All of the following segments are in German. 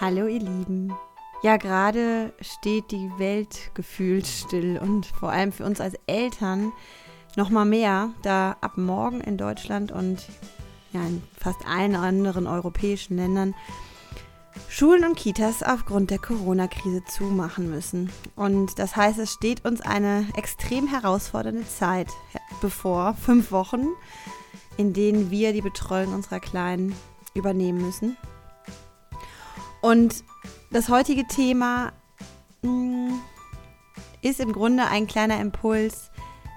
Hallo ihr Lieben. Ja, gerade steht die Welt gefühlt still und vor allem für uns als Eltern noch mal mehr, da ab morgen in Deutschland und ja, in fast allen anderen europäischen Ländern Schulen und Kitas aufgrund der Corona-Krise zumachen müssen. Und das heißt, es steht uns eine extrem herausfordernde Zeit bevor, fünf Wochen, in denen wir die Betreuung unserer Kleinen übernehmen müssen. Und das heutige Thema mh, mm, ist im Grunde ein kleiner Impuls,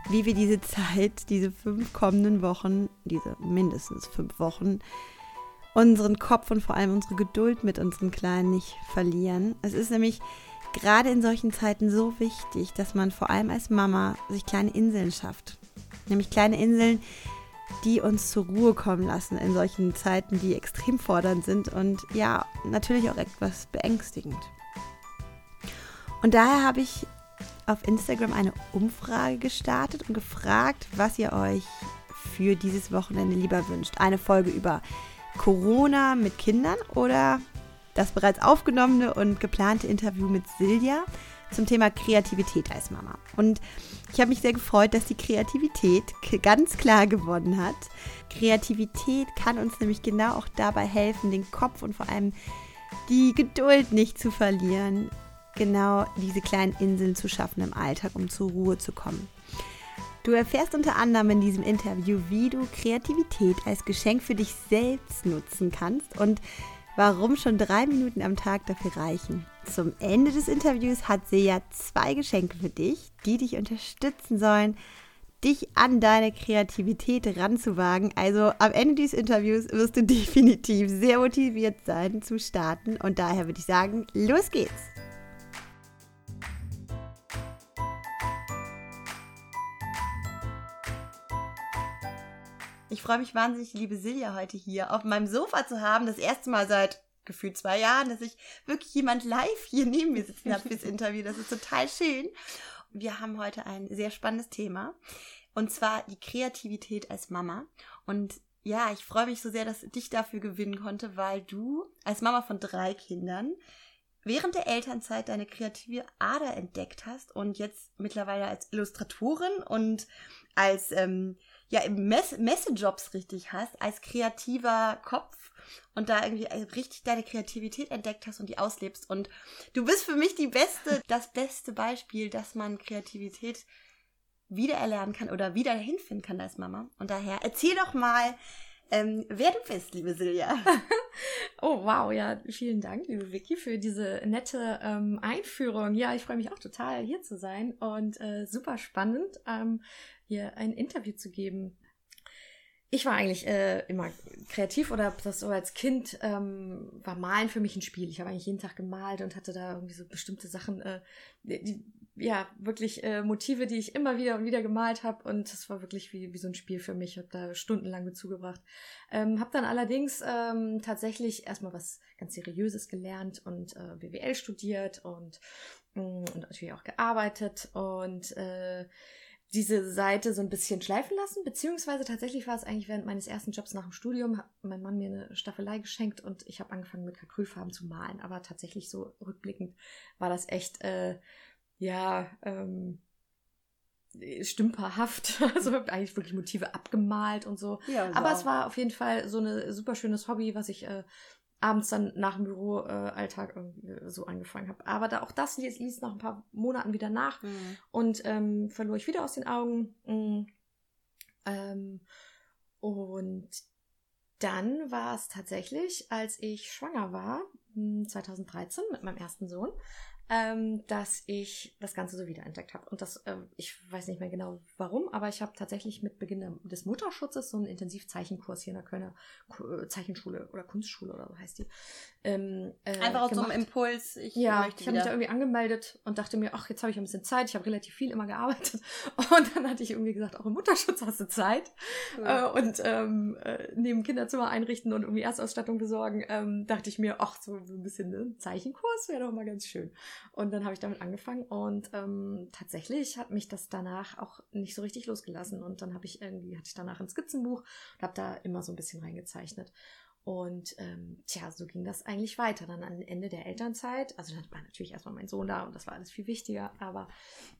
wie wir diese Zeit, diese fünf kommenden Wochen, diese mindestens fünf Wochen, unseren Kopf und vor allem unsere Geduld mit unseren Kleinen nicht verlieren. Es ist nämlich gerade in solchen Zeiten so wichtig, dass man vor allem als Mama sich kleine Inseln schafft. Nämlich kleine Inseln, die uns zur Ruhe kommen lassen in solchen Zeiten, die extrem fordernd sind und ja, natürlich auch etwas beängstigend. Und daher habe ich auf Instagram eine Umfrage gestartet und gefragt, was ihr euch für dieses Wochenende lieber wünscht. Eine Folge über Corona mit Kindern oder das bereits aufgenommene und geplante Interview mit Silja zum Thema Kreativität als Mama. Und ich habe mich sehr gefreut, dass die Kreativität ganz klar gewonnen hat. Kreativität kann uns nämlich genau auch dabei helfen, den Kopf und vor allem die Geduld nicht zu verlieren, genau diese kleinen Inseln zu schaffen im Alltag, um zur Ruhe zu kommen. Du erfährst unter anderem in diesem Interview, wie du Kreativität als Geschenk für dich selbst nutzen kannst und warum schon drei Minuten am Tag dafür reichen. Zum Ende des Interviews hat Seja zwei Geschenke für dich, die dich unterstützen sollen, dich an deine Kreativität ranzuwagen. Also am Ende dieses Interviews wirst du definitiv sehr motiviert sein zu starten und daher würde ich sagen, los geht's! Ich freue mich wahnsinnig, liebe Silja, heute hier auf meinem Sofa zu haben. Das erste Mal seit gefühlt zwei Jahren, dass ich wirklich jemand live hier neben mir sitzen habe fürs Interview. Das ist total schön. Wir haben heute ein sehr spannendes Thema. Und zwar die Kreativität als Mama. Und ja, ich freue mich so sehr, dass ich dich dafür gewinnen konnte, weil du als Mama von drei Kindern während der Elternzeit deine kreative Ader entdeckt hast und jetzt mittlerweile als Illustratorin und als ähm, ja Mess Messejobs richtig hast, als kreativer Kopf und da irgendwie richtig deine Kreativität entdeckt hast und die auslebst. Und du bist für mich die beste, das beste Beispiel, dass man Kreativität wiedererlernen kann oder wieder hinfinden kann als Mama. Und daher erzähl doch mal, ähm, wer du bist, liebe Silja. oh, wow, ja, vielen Dank, liebe Vicky, für diese nette ähm, Einführung. Ja, ich freue mich auch total, hier zu sein und äh, super spannend, ähm, hier ein Interview zu geben. Ich war eigentlich äh, immer kreativ oder das so als Kind ähm, war Malen für mich ein Spiel. Ich habe eigentlich jeden Tag gemalt und hatte da irgendwie so bestimmte Sachen, äh, die, ja, wirklich äh, Motive, die ich immer wieder und wieder gemalt habe. Und das war wirklich wie, wie so ein Spiel für mich. Ich habe da stundenlang mit zugebracht. Ähm, habe dann allerdings ähm, tatsächlich erstmal was ganz Seriöses gelernt und äh, BWL studiert und, mm, und natürlich auch gearbeitet und äh, diese Seite so ein bisschen schleifen lassen, beziehungsweise tatsächlich war es eigentlich während meines ersten Jobs nach dem Studium, hat mein Mann mir eine Staffelei geschenkt und ich habe angefangen mit Acrylfarben zu malen. Aber tatsächlich so rückblickend war das echt äh, ja, ähm, stümperhaft. Also eigentlich wirklich Motive abgemalt und so. Ja, Aber es war auf jeden Fall so ein super schönes Hobby, was ich äh, abends dann nach dem Büroalltag äh, so angefangen habe. Aber da auch das ließ, ließ nach ein paar Monaten wieder nach mhm. und ähm, verlor ich wieder aus den Augen. Mhm. Ähm, und dann war es tatsächlich, als ich schwanger war, 2013 hm, mit meinem ersten Sohn, ähm, dass ich das Ganze so wiederentdeckt habe. Und das, äh, ich weiß nicht mehr genau warum, aber ich habe tatsächlich mit Beginn des Mutterschutzes so einen Intensivzeichenkurs hier in der Kölner Zeichenschule oder Kunstschule oder so heißt die. Ähm, äh, Einfach aus so einem Impuls. Ich ja, ich habe mich da irgendwie angemeldet und dachte mir, ach, jetzt habe ich ein bisschen Zeit. Ich habe relativ viel immer gearbeitet. Und dann hatte ich irgendwie gesagt, auch im Mutterschutz hast du Zeit. Ja. Äh, und ähm, äh, neben Kinderzimmer einrichten und irgendwie Erstausstattung besorgen, ähm, dachte ich mir, ach, so ein bisschen ne, Zeichenkurs wäre doch mal ganz schön. Und dann habe ich damit angefangen und ähm, tatsächlich hat mich das danach auch nicht so richtig losgelassen. Und dann habe ich irgendwie, hatte ich danach ein Skizzenbuch und habe da immer so ein bisschen reingezeichnet. Und ähm, tja, so ging das eigentlich weiter. Dann am Ende der Elternzeit, also dann war natürlich erstmal mein Sohn da und das war alles viel wichtiger, aber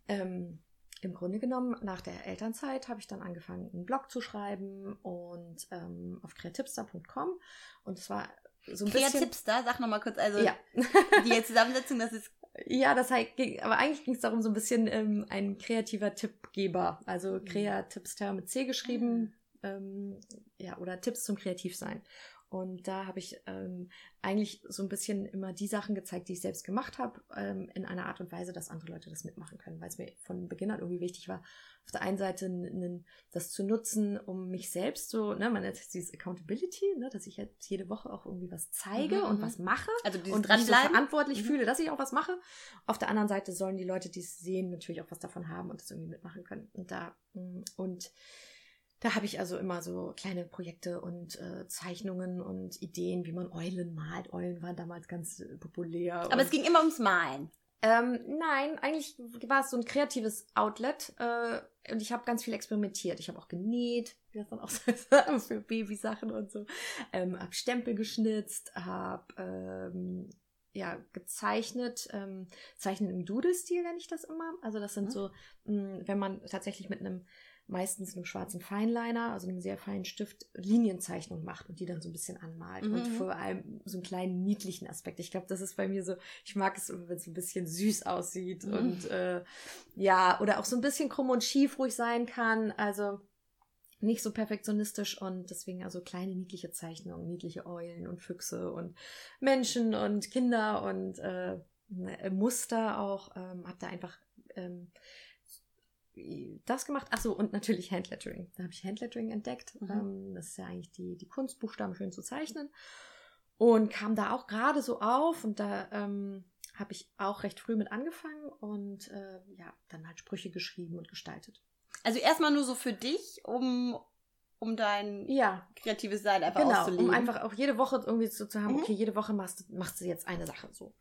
ähm, im Grunde genommen, nach der Elternzeit habe ich dann angefangen, einen Blog zu schreiben und ähm, auf kreativstar.com. Und es war so ein bisschen. Kreativstar, sag nochmal kurz, also Ja. die Zusammensetzung, das ist Ja, das heißt, aber eigentlich ging es darum, so ein bisschen ähm, ein kreativer Tippgeber. Also Mhm. Kreativstar mit C geschrieben. Ähm, ja, oder Tipps zum Kreativsein. Und da habe ich ähm, eigentlich so ein bisschen immer die Sachen gezeigt, die ich selbst gemacht habe, ähm, in einer Art und Weise, dass andere Leute das mitmachen können, weil es mir von Beginn an irgendwie wichtig war, auf der einen Seite das zu nutzen, um mich selbst so, ne, man nennt es dieses Accountability, ne, dass ich jetzt jede Woche auch irgendwie was zeige Mhm, und mhm. was mache also und mich so verantwortlich Mhm. fühle, dass ich auch was mache. Auf der anderen Seite sollen die Leute, die es sehen, natürlich auch was davon haben und das irgendwie mitmachen können. Und da mm, und da habe ich also immer so kleine Projekte und äh, Zeichnungen und Ideen, wie man Eulen malt. Eulen waren damals ganz äh, populär. Aber es ging immer ums Malen. ähm, nein, eigentlich war es so ein kreatives Outlet äh, und ich habe ganz viel experimentiert. Ich habe auch genäht, wie das dann auch so ist, für Babysachen und so. Ähm, hab Stempel geschnitzt, habe ähm, ja gezeichnet, ähm, zeichnen im Doodle-Stil nenne ich das immer. Also das sind Mhm. so, mh, wenn man tatsächlich mit einem meistens einem schwarzen Feinliner, also einem sehr feinen Stift, Linienzeichnung macht und die dann so ein bisschen anmalt. Und Mhm. vor allem so einen kleinen niedlichen Aspekt. Ich glaube, das ist bei mir so, ich mag es, wenn es ein bisschen süß aussieht Mhm. und äh, ja, oder auch so ein bisschen krumm und schief ruhig sein kann. Also nicht so perfektionistisch und deswegen also kleine niedliche Zeichnungen, niedliche Eulen und Füchse und Menschen und Kinder und äh, ne, Muster auch. Ähm, hab da einfach ähm, das gemacht. Ach so, und natürlich Handlettering. Da habe ich Handlettering entdeckt. Mhm. Ähm, das ist ja eigentlich die, die Kunst, Buchstaben schön zu zeichnen. Und kam da auch gerade so auf und da ähm, habe ich auch recht früh mit angefangen und äh, ja, dann halt Sprüche geschrieben und gestaltet. Also erstmal nur so für dich, um, um dein Ja, kreatives Sein einfach genau, auszuleben. um einfach auch jede Woche irgendwie so zu haben, Mhm. okay, jede Woche machst, du- machst du jetzt eine Sache so.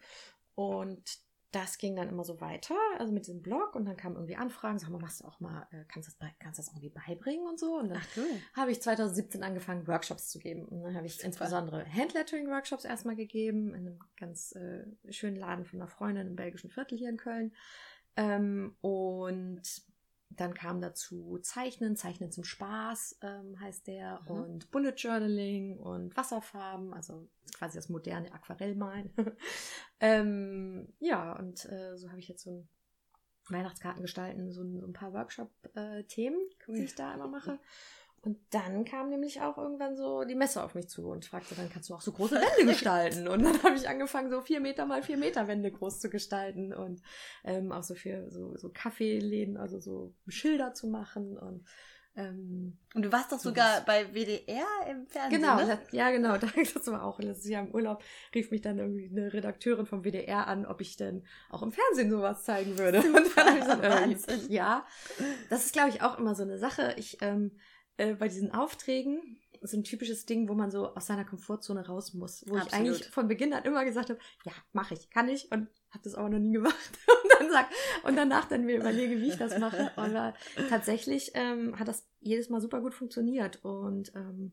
Und das ging dann immer so weiter, also mit diesem Blog und dann kamen irgendwie Anfragen, sag mal, machst du auch mal, äh, kannst du das, kannst das irgendwie beibringen und so. Und dann cool. habe ich 2017 angefangen, Workshops zu geben. Und dann habe ich Super. insbesondere Handlettering-Workshops erstmal gegeben, in einem ganz äh, schönen Laden von einer Freundin im belgischen Viertel hier in Köln. Ähm, und dann kam dazu Zeichnen, Zeichnen zum Spaß ähm, heißt der, Mhm. und Bullet Journaling und Wasserfarben, also quasi das moderne Aquarellmalen. ähm, ja, und äh, so habe ich jetzt so ein Weihnachtskarten gestalten, so ein, so ein paar Workshop-Themen, Cool. die ich da immer mache. Und dann kam nämlich auch irgendwann so die Messe auf mich zu und fragte, dann kannst du auch so große Wände gestalten. Und dann habe ich angefangen, so vier Meter mal vier Meter Wände groß zu gestalten und ähm, auch so für so, so Kaffeeläden, also so Schilder zu machen und ähm, Und du warst doch So sogar was. bei WDR im Fernsehen, Genau, ne? das, ja genau, das war auch letztes Jahr im Urlaub, rief mich dann irgendwie eine Redakteurin vom WDR an, ob ich denn auch im Fernsehen sowas zeigen würde. Super, Und dann habe ich gesagt, äh, ja, das ist glaube ich auch immer so eine Sache. Ich ähm, äh, bei diesen Aufträgen so ein typisches Ding, wo man so aus seiner Komfortzone raus muss, wo ich Absolut. eigentlich von Beginn an immer gesagt habe, ja, mache ich, kann ich und habe das aber noch nie gemacht und dann sag und danach dann mir überlege, wie ich das mache. Aber tatsächlich ähm, hat das jedes Mal super gut funktioniert und ähm,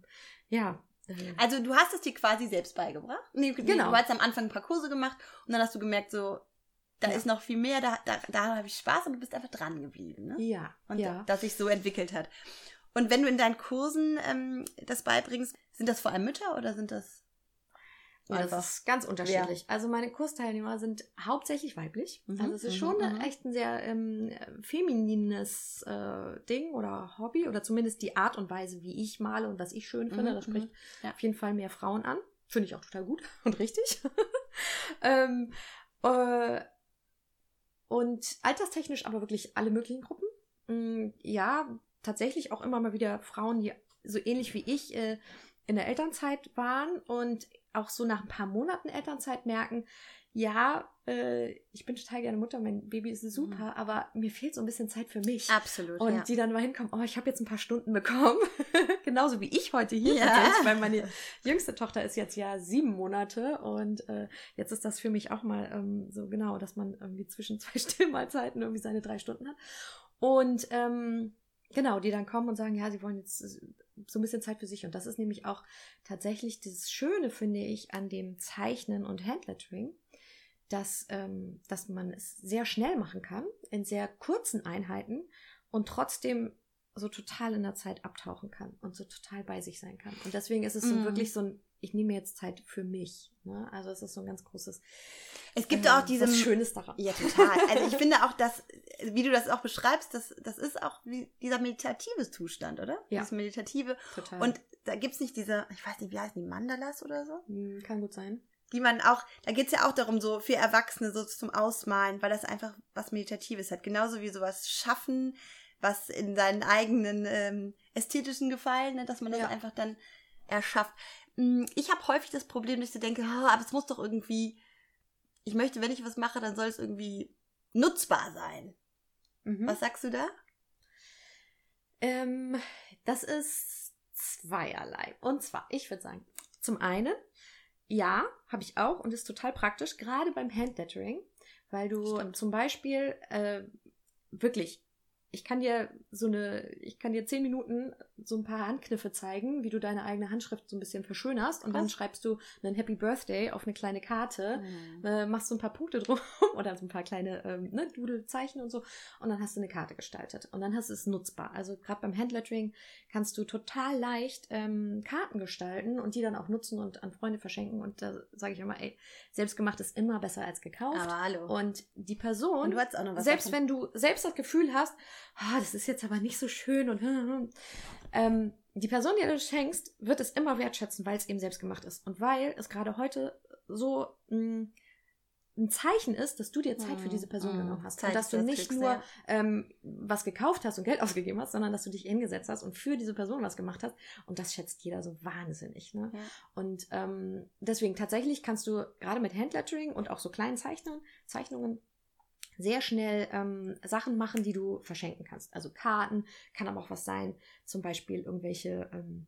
ja. äh, Also du hast es dir quasi selbst beigebracht. Nee, Genau. genau. Du hast am Anfang ein paar Kurse gemacht und dann hast du gemerkt, so, da Ja. ist noch viel mehr, da, da, da habe ich Spaß und du bist einfach dran geblieben. Ne? Ja, Und ja. das sich so entwickelt hat. Und wenn du in deinen Kursen ähm, das beibringst, sind das vor allem Mütter oder sind das Ja, das ist ganz unterschiedlich. Also meine Kursteilnehmer sind hauptsächlich weiblich. Mhm, also es ist mhm, schon mhm. echt ein sehr ähm, feminines äh, Ding oder Hobby oder zumindest die Art und Weise, wie ich male und was ich schön finde. Mhm, das spricht mhm, ja. auf jeden Fall mehr Frauen an. Finde ich auch total gut und richtig. ähm, äh, und alterstechnisch aber wirklich alle möglichen Gruppen. Mm, ja, tatsächlich auch immer mal wieder Frauen, die so ähnlich wie ich äh, in der Elternzeit waren und auch so nach ein paar Monaten Elternzeit merken, ja, äh, ich bin total gerne Mutter, mein Baby ist super, aber mir fehlt so ein bisschen Zeit für mich. Absolut. Und ja. die dann mal hinkommen, oh, ich habe jetzt ein paar Stunden bekommen. Genauso wie ich heute hier Ja. tatsächlich, weil meine jüngste Tochter ist jetzt ja sieben Monate und äh, jetzt ist das für mich auch mal ähm, so genau, dass man irgendwie zwischen zwei Stillmahlzeiten irgendwie seine drei Stunden hat. Und ähm, genau, die dann kommen und sagen, ja, sie wollen jetzt so ein bisschen Zeit für sich. Und das ist nämlich auch tatsächlich das Schöne, finde ich, an dem Zeichnen und Handlettering, dass, ähm, dass man es sehr schnell machen kann, in sehr kurzen Einheiten und trotzdem so total in der Zeit abtauchen kann und so total bei sich sein kann. Und deswegen ist es so mm. wirklich so ein, ich nehme jetzt Zeit für mich. Ne? Also es ist so ein ganz großes. Es gibt äh, auch diese. Schönes daran. Ja, total. Also ich finde auch, dass, wie du das auch beschreibst, das, das ist auch dieser meditative Zustand, oder? Ja. Dieses meditative. Total. Und da gibt es nicht diese, ich weiß nicht, wie heißen die, Mandalas oder so? Hm, kann gut sein. Die man auch, da geht es ja auch darum, so für Erwachsene so zum Ausmalen, weil das einfach was Meditatives hat. Genauso wie sowas schaffen, was in seinen eigenen ähm, ästhetischen Gefallen, ne, dass man das ja. einfach dann erschafft. Mm, ich habe häufig das Problem, dass ich denke, oh, aber es muss doch irgendwie, ich möchte, wenn ich was mache, dann soll es irgendwie nutzbar sein. Mhm. Was sagst du da? Ähm, das ist zweierlei. Und zwar, ich würde sagen, zum einen, ja, habe ich auch und ist total praktisch, gerade beim Handlettering, weil du Stimmt. zum Beispiel äh, wirklich ich kann dir so eine, ich kann dir zehn Minuten so ein paar Handkniffe zeigen, wie du deine eigene Handschrift so ein bisschen verschönerst und Krass. dann schreibst du einen Happy Birthday auf eine kleine Karte, mhm. äh, machst so ein paar Punkte drum oder so ein paar kleine ähm, ne, Doodle-Zeichen und so und dann hast du eine Karte gestaltet und dann hast du es nutzbar. Also gerade beim Handlettering kannst du total leicht ähm, Karten gestalten und die dann auch nutzen und an Freunde verschenken und da sage ich immer, ey, selbstgemacht ist immer besser als gekauft. Aber hallo. Und die Person, und selbst davon. wenn du selbst das Gefühl hast, oh, das ist jetzt aber nicht so schön und ähm, die Person, die du schenkst, wird es immer wertschätzen, weil es eben selbst gemacht ist und weil es gerade heute so mh, ein Zeichen ist, dass du dir Zeit für diese Person mm, genommen hast. Zeit, und dass du nicht nur ja. ähm, was gekauft hast und Geld ausgegeben hast, sondern dass du dich hingesetzt hast und für diese Person was gemacht hast. Und das schätzt jeder so wahnsinnig. Ne? Ja. Und ähm, deswegen tatsächlich kannst du gerade mit Handlettering und auch so kleinen Zeichnungen, Zeichnungen sehr schnell ähm, Sachen machen, die du verschenken kannst. Also Karten, kann aber auch was sein, zum Beispiel irgendwelche ähm,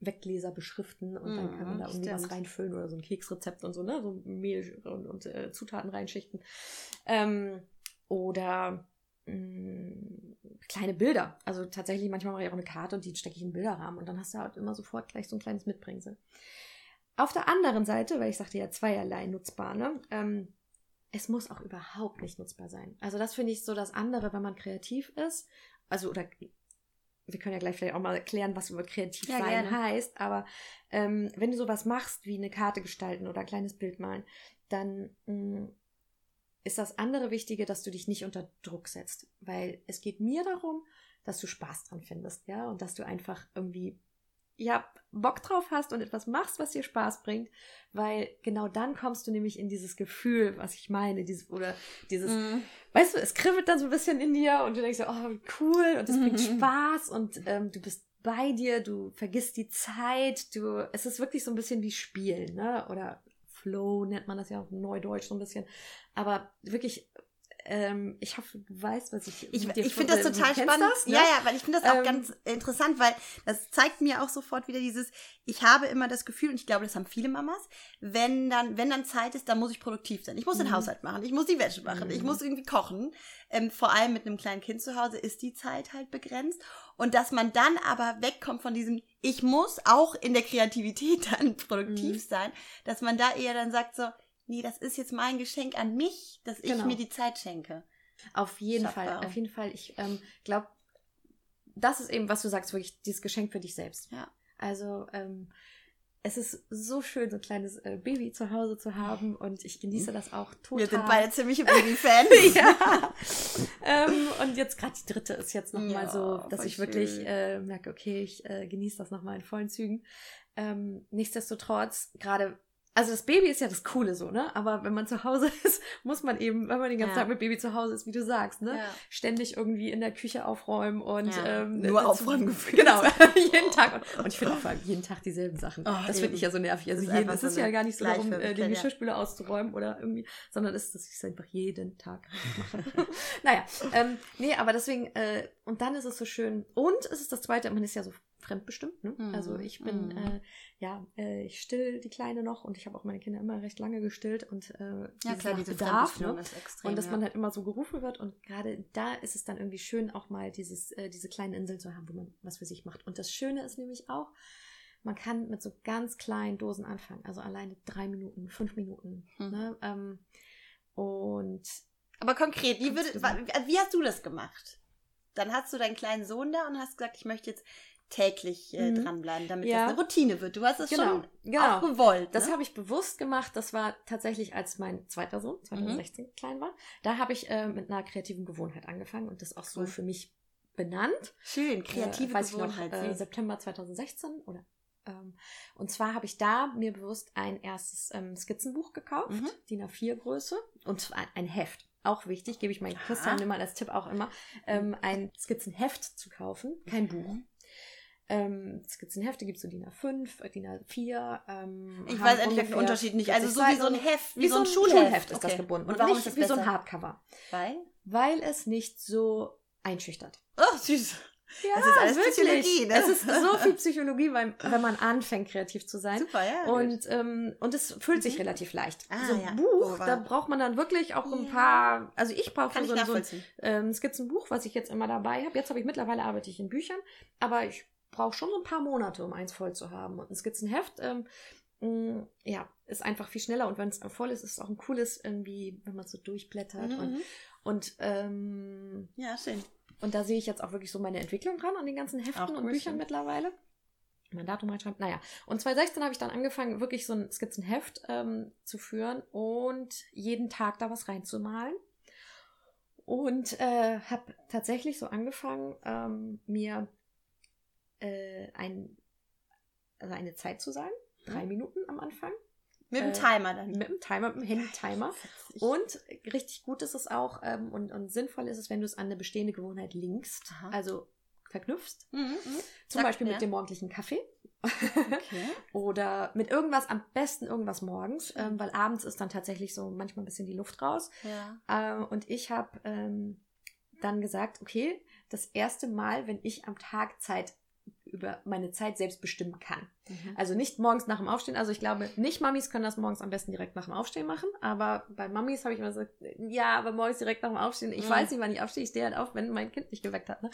Weggläser beschriften und mm, dann kann man da irgendwie stimmt. was reinfüllen oder so ein Keksrezept und so, ne? So Mehl und, und äh, Zutaten reinschichten. Ähm, oder mh, mm, kleine Bilder. Also tatsächlich, manchmal mache ich auch eine Karte und die stecke ich in den Bilderrahmen und dann hast du halt immer sofort gleich so ein kleines Mitbringsel. Auf der anderen Seite, weil ich sagte ja zweierlei nutzbar, ne? Ähm, es muss auch überhaupt nicht nutzbar sein. Also das finde ich so das andere, wenn man kreativ ist. Also, oder wir können ja gleich vielleicht auch mal erklären, was über kreativ ja, sein gerne. heißt, aber ähm, wenn du sowas machst, wie eine Karte gestalten oder ein kleines Bild malen, dann mh, mm, ist das andere Wichtige, dass du dich nicht unter Druck setzt. Weil es geht mir darum, dass du Spaß dran findest, ja, und dass du einfach irgendwie ja, Bock drauf hast und etwas machst, was dir Spaß bringt, weil genau dann kommst du nämlich in dieses Gefühl, was ich meine, dieses oder dieses, mm. weißt du, es kribbelt dann so ein bisschen in dir und du denkst so, oh, cool und es bringt mhm. Spaß und ähm, du bist bei dir, du vergisst die Zeit, du, es ist wirklich so ein bisschen wie Spielen, ne, oder Flow nennt man das ja auch Neudeutsch so ein bisschen, aber wirklich ähm, ich hoffe, du weißt, was ich. Ich, ich finde das total spannend. Das, ne? Ja, ja, weil ich finde das auch ähm, ganz interessant, weil das zeigt mir auch sofort wieder dieses, ich habe immer das Gefühl, und ich glaube, das haben viele Mamas, wenn dann, wenn dann Zeit ist, dann muss ich produktiv sein. Ich muss den mhm. Haushalt machen, ich muss die Wäsche machen, ich mhm. muss irgendwie kochen. Ähm, vor allem mit einem kleinen Kind zu Hause ist die Zeit halt begrenzt. Und dass man dann aber wegkommt von diesem, ich muss auch in der Kreativität dann produktiv mhm. sein, dass man da eher dann sagt so, nee, das ist jetzt mein Geschenk an mich, dass ich genau. mir die Zeit schenke. Auf jeden Schaffbar. Fall, auf jeden Fall. Ich ähm, glaube, das ist eben, was du sagst, wirklich dieses Geschenk für dich selbst. Ja. Also ähm, es ist so schön, so ein kleines äh, Baby zu Hause zu haben und ich genieße das auch total. Wir sind beide ziemliche Baby-Fans. ja. ähm, und jetzt gerade die dritte ist jetzt nochmal ja, so, dass ich schön. wirklich äh, merke, okay, ich äh, genieße das nochmal in vollen Zügen. Ähm, nichtsdestotrotz, gerade also das Baby ist ja das Coole so, ne? Aber wenn man zu Hause ist, muss man eben, wenn man den ganzen ja. Tag mit Baby zu Hause ist, wie du sagst, ne? Ja. Ständig irgendwie in der Küche aufräumen und ja. ähm, nur aufräumen gefühlt. Genau, jeden Tag. Und ich finde auch vor allem jeden Tag dieselben Sachen. Oh, das finde ich ja so nervig. Also jeden, es ist so ja gar nicht so darum, äh, den Geschirrspüler auszuräumen oder irgendwie, sondern es ist, dass ich es einfach jeden Tag mache. naja, ähm, nee, aber deswegen, äh, und dann ist es so schön. Und es ist das Zweite, man ist ja so fremdbestimmt. Ne? Mhm. Also ich bin, mhm. äh, ja, äh, ich still die Kleine noch und ich habe auch meine Kinder immer recht lange gestillt und äh, ja, klar, diese Bedarf, ne? ist extrem, und dass ja. man halt immer so gerufen wird und gerade da ist es dann irgendwie schön, auch mal dieses, äh, diese kleinen Inseln zu haben, wo man was für sich macht. Und das Schöne ist nämlich auch, man kann mit so ganz kleinen Dosen anfangen, also alleine drei Minuten, fünf Minuten. Mhm. Ne? Ähm, und aber konkret, wie, würde, wie hast du das gemacht? Dann hast du deinen kleinen Sohn da und hast gesagt, ich möchte jetzt täglich äh, mhm. dranbleiben, damit ja. das eine Routine wird. Du hast es genau. schon genau. auch gewollt. Ne? Das habe ich bewusst gemacht. Das war tatsächlich, als mein zweiter Sohn, 2016, mhm. klein war. Da habe ich äh, mit einer kreativen Gewohnheit angefangen und das auch so cool. für mich benannt. Schön, kreative äh, Gewohnheit. Ich noch, äh, September 2016 oder ähm, und zwar habe ich da mir bewusst ein erstes ähm, Skizzenbuch gekauft, mhm. DIN A4 Größe und zwar ein Heft auch wichtig, gebe ich meinen Christian immer als Tipp auch immer, ähm, ein Skizzenheft zu kaufen, kein Buch. Ähm, Skizzenhefte gibt es so DIN A5, äh, DIN A4. Ähm, ich weiß ehrlich den Unterschied nicht. Also so wie so ein Heft, wie, wie so ein Schulheft, Schulheft ist okay. das gebunden. Und, warum ist das wie besser? so ein Hardcover? Weil? Weil es nicht so einschüchtert. Oh, süß. Ja, das ist alles wirklich. Psychologie. Ne? Es ist so viel Psychologie, weil, wenn man anfängt, kreativ zu sein. Super, ja. Und, ähm, und es fühlt sich mhm. relativ leicht. Ah, so ein ja. Buch, oh, da braucht man dann wirklich auch ein paar, also ich brauche so, so, ein ähm, Skizzenbuch, was ich jetzt immer dabei habe. Jetzt habe ich mittlerweile arbeite ich in Büchern, aber ich brauche schon so ein paar Monate, um eins voll zu haben. Und ein Skizzenheft, ähm, mh, mm, ja, ist einfach viel schneller und wenn es voll ist, ist es auch ein cooles irgendwie, wenn man so durchblättert mhm. und, und ähm, ja, schön. Und da sehe ich jetzt auch wirklich so meine Entwicklung dran an den ganzen Heften cool, und Büchern schön. mittlerweile. Mein Datum reinschreibt. Naja, und 2016 habe ich dann angefangen, wirklich so ein Skizzenheft ähm, zu führen und jeden Tag da was reinzumalen. Und äh, habe tatsächlich so angefangen, ähm, mir äh, ein, also eine Zeit zu sagen. Drei mhm. Minuten am Anfang. Mit dem äh, Timer dann. Mit dem Timer, mit dem Handy-Timer. Und richtig gut ist es auch ähm, und, und sinnvoll ist es, wenn du es an eine bestehende Gewohnheit linkst, Aha. also verknüpfst. Mhm, mh. Zum Sag, Beispiel ja. mit dem morgendlichen Kaffee. Okay. Oder mit irgendwas, am besten irgendwas morgens, mhm. ähm, weil abends ist dann tatsächlich so manchmal ein bisschen die Luft raus. Ja. Äh, und ich habe ähm, dann gesagt, okay, das erste Mal, wenn ich am Tag Zeit über meine Zeit selbst bestimmen kann. Mhm. Also nicht morgens nach dem Aufstehen. Also ich glaube, nicht Mamis können das morgens am besten direkt nach dem Aufstehen machen. Aber bei Mamis habe ich immer gesagt, ja, aber morgens direkt nach dem Aufstehen. Ich mhm. weiß nicht, wann ich aufstehe. Ich stehe halt auf, wenn mein Kind mich geweckt hat. Ne?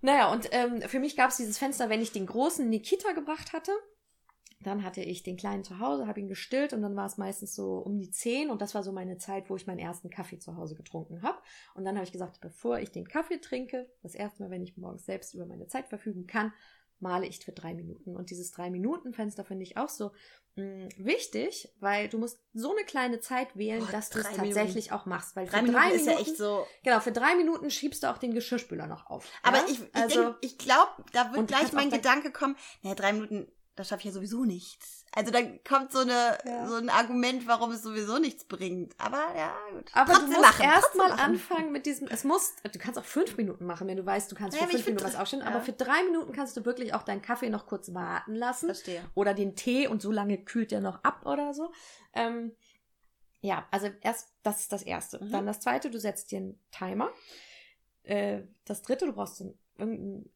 Naja, und ähm, für mich gab es dieses Fenster, wenn ich den großen Nikita gebracht hatte. Dann hatte ich den Kleinen zu Hause, habe ihn gestillt und dann war es meistens so um die zehn und das war so meine Zeit, wo ich meinen ersten Kaffee zu Hause getrunken habe. Und dann habe ich gesagt, bevor ich den Kaffee trinke, das erste Mal, wenn ich morgens selbst über meine Zeit verfügen kann, male ich für drei Minuten. Und dieses drei Minuten Fenster finde ich auch so mh, mm, wichtig, weil du musst so eine kleine Zeit wählen, Boah, dass du es tatsächlich Minuten. auch machst. Weil drei, für Minuten drei Minuten ist ja echt so. Genau, für drei Minuten schiebst du auch den Geschirrspüler noch auf. Aber ja? ich, ich, also, ich glaube, da wird gleich mein Gedanke kommen, naja, drei Minuten das schaffe ich ja sowieso nichts. Also dann kommt so eine ja. so ein Argument, warum es sowieso nichts bringt. Aber ja, gut. Aber trotzdem du musst erstmal anfangen mit diesem, es muss, du kannst auch fünf Minuten machen, wenn du weißt, du kannst ja, für fünf Minuten was aufstehen, ja. aber für drei Minuten kannst du wirklich auch deinen Kaffee noch kurz warten lassen. Verstehe. Oder den Tee und so lange kühlt der noch ab oder so. Ähm, ja, also erst, das ist das Erste. Mhm. Dann das Zweite, du setzt dir einen Timer. Äh, das Dritte, du brauchst irgendein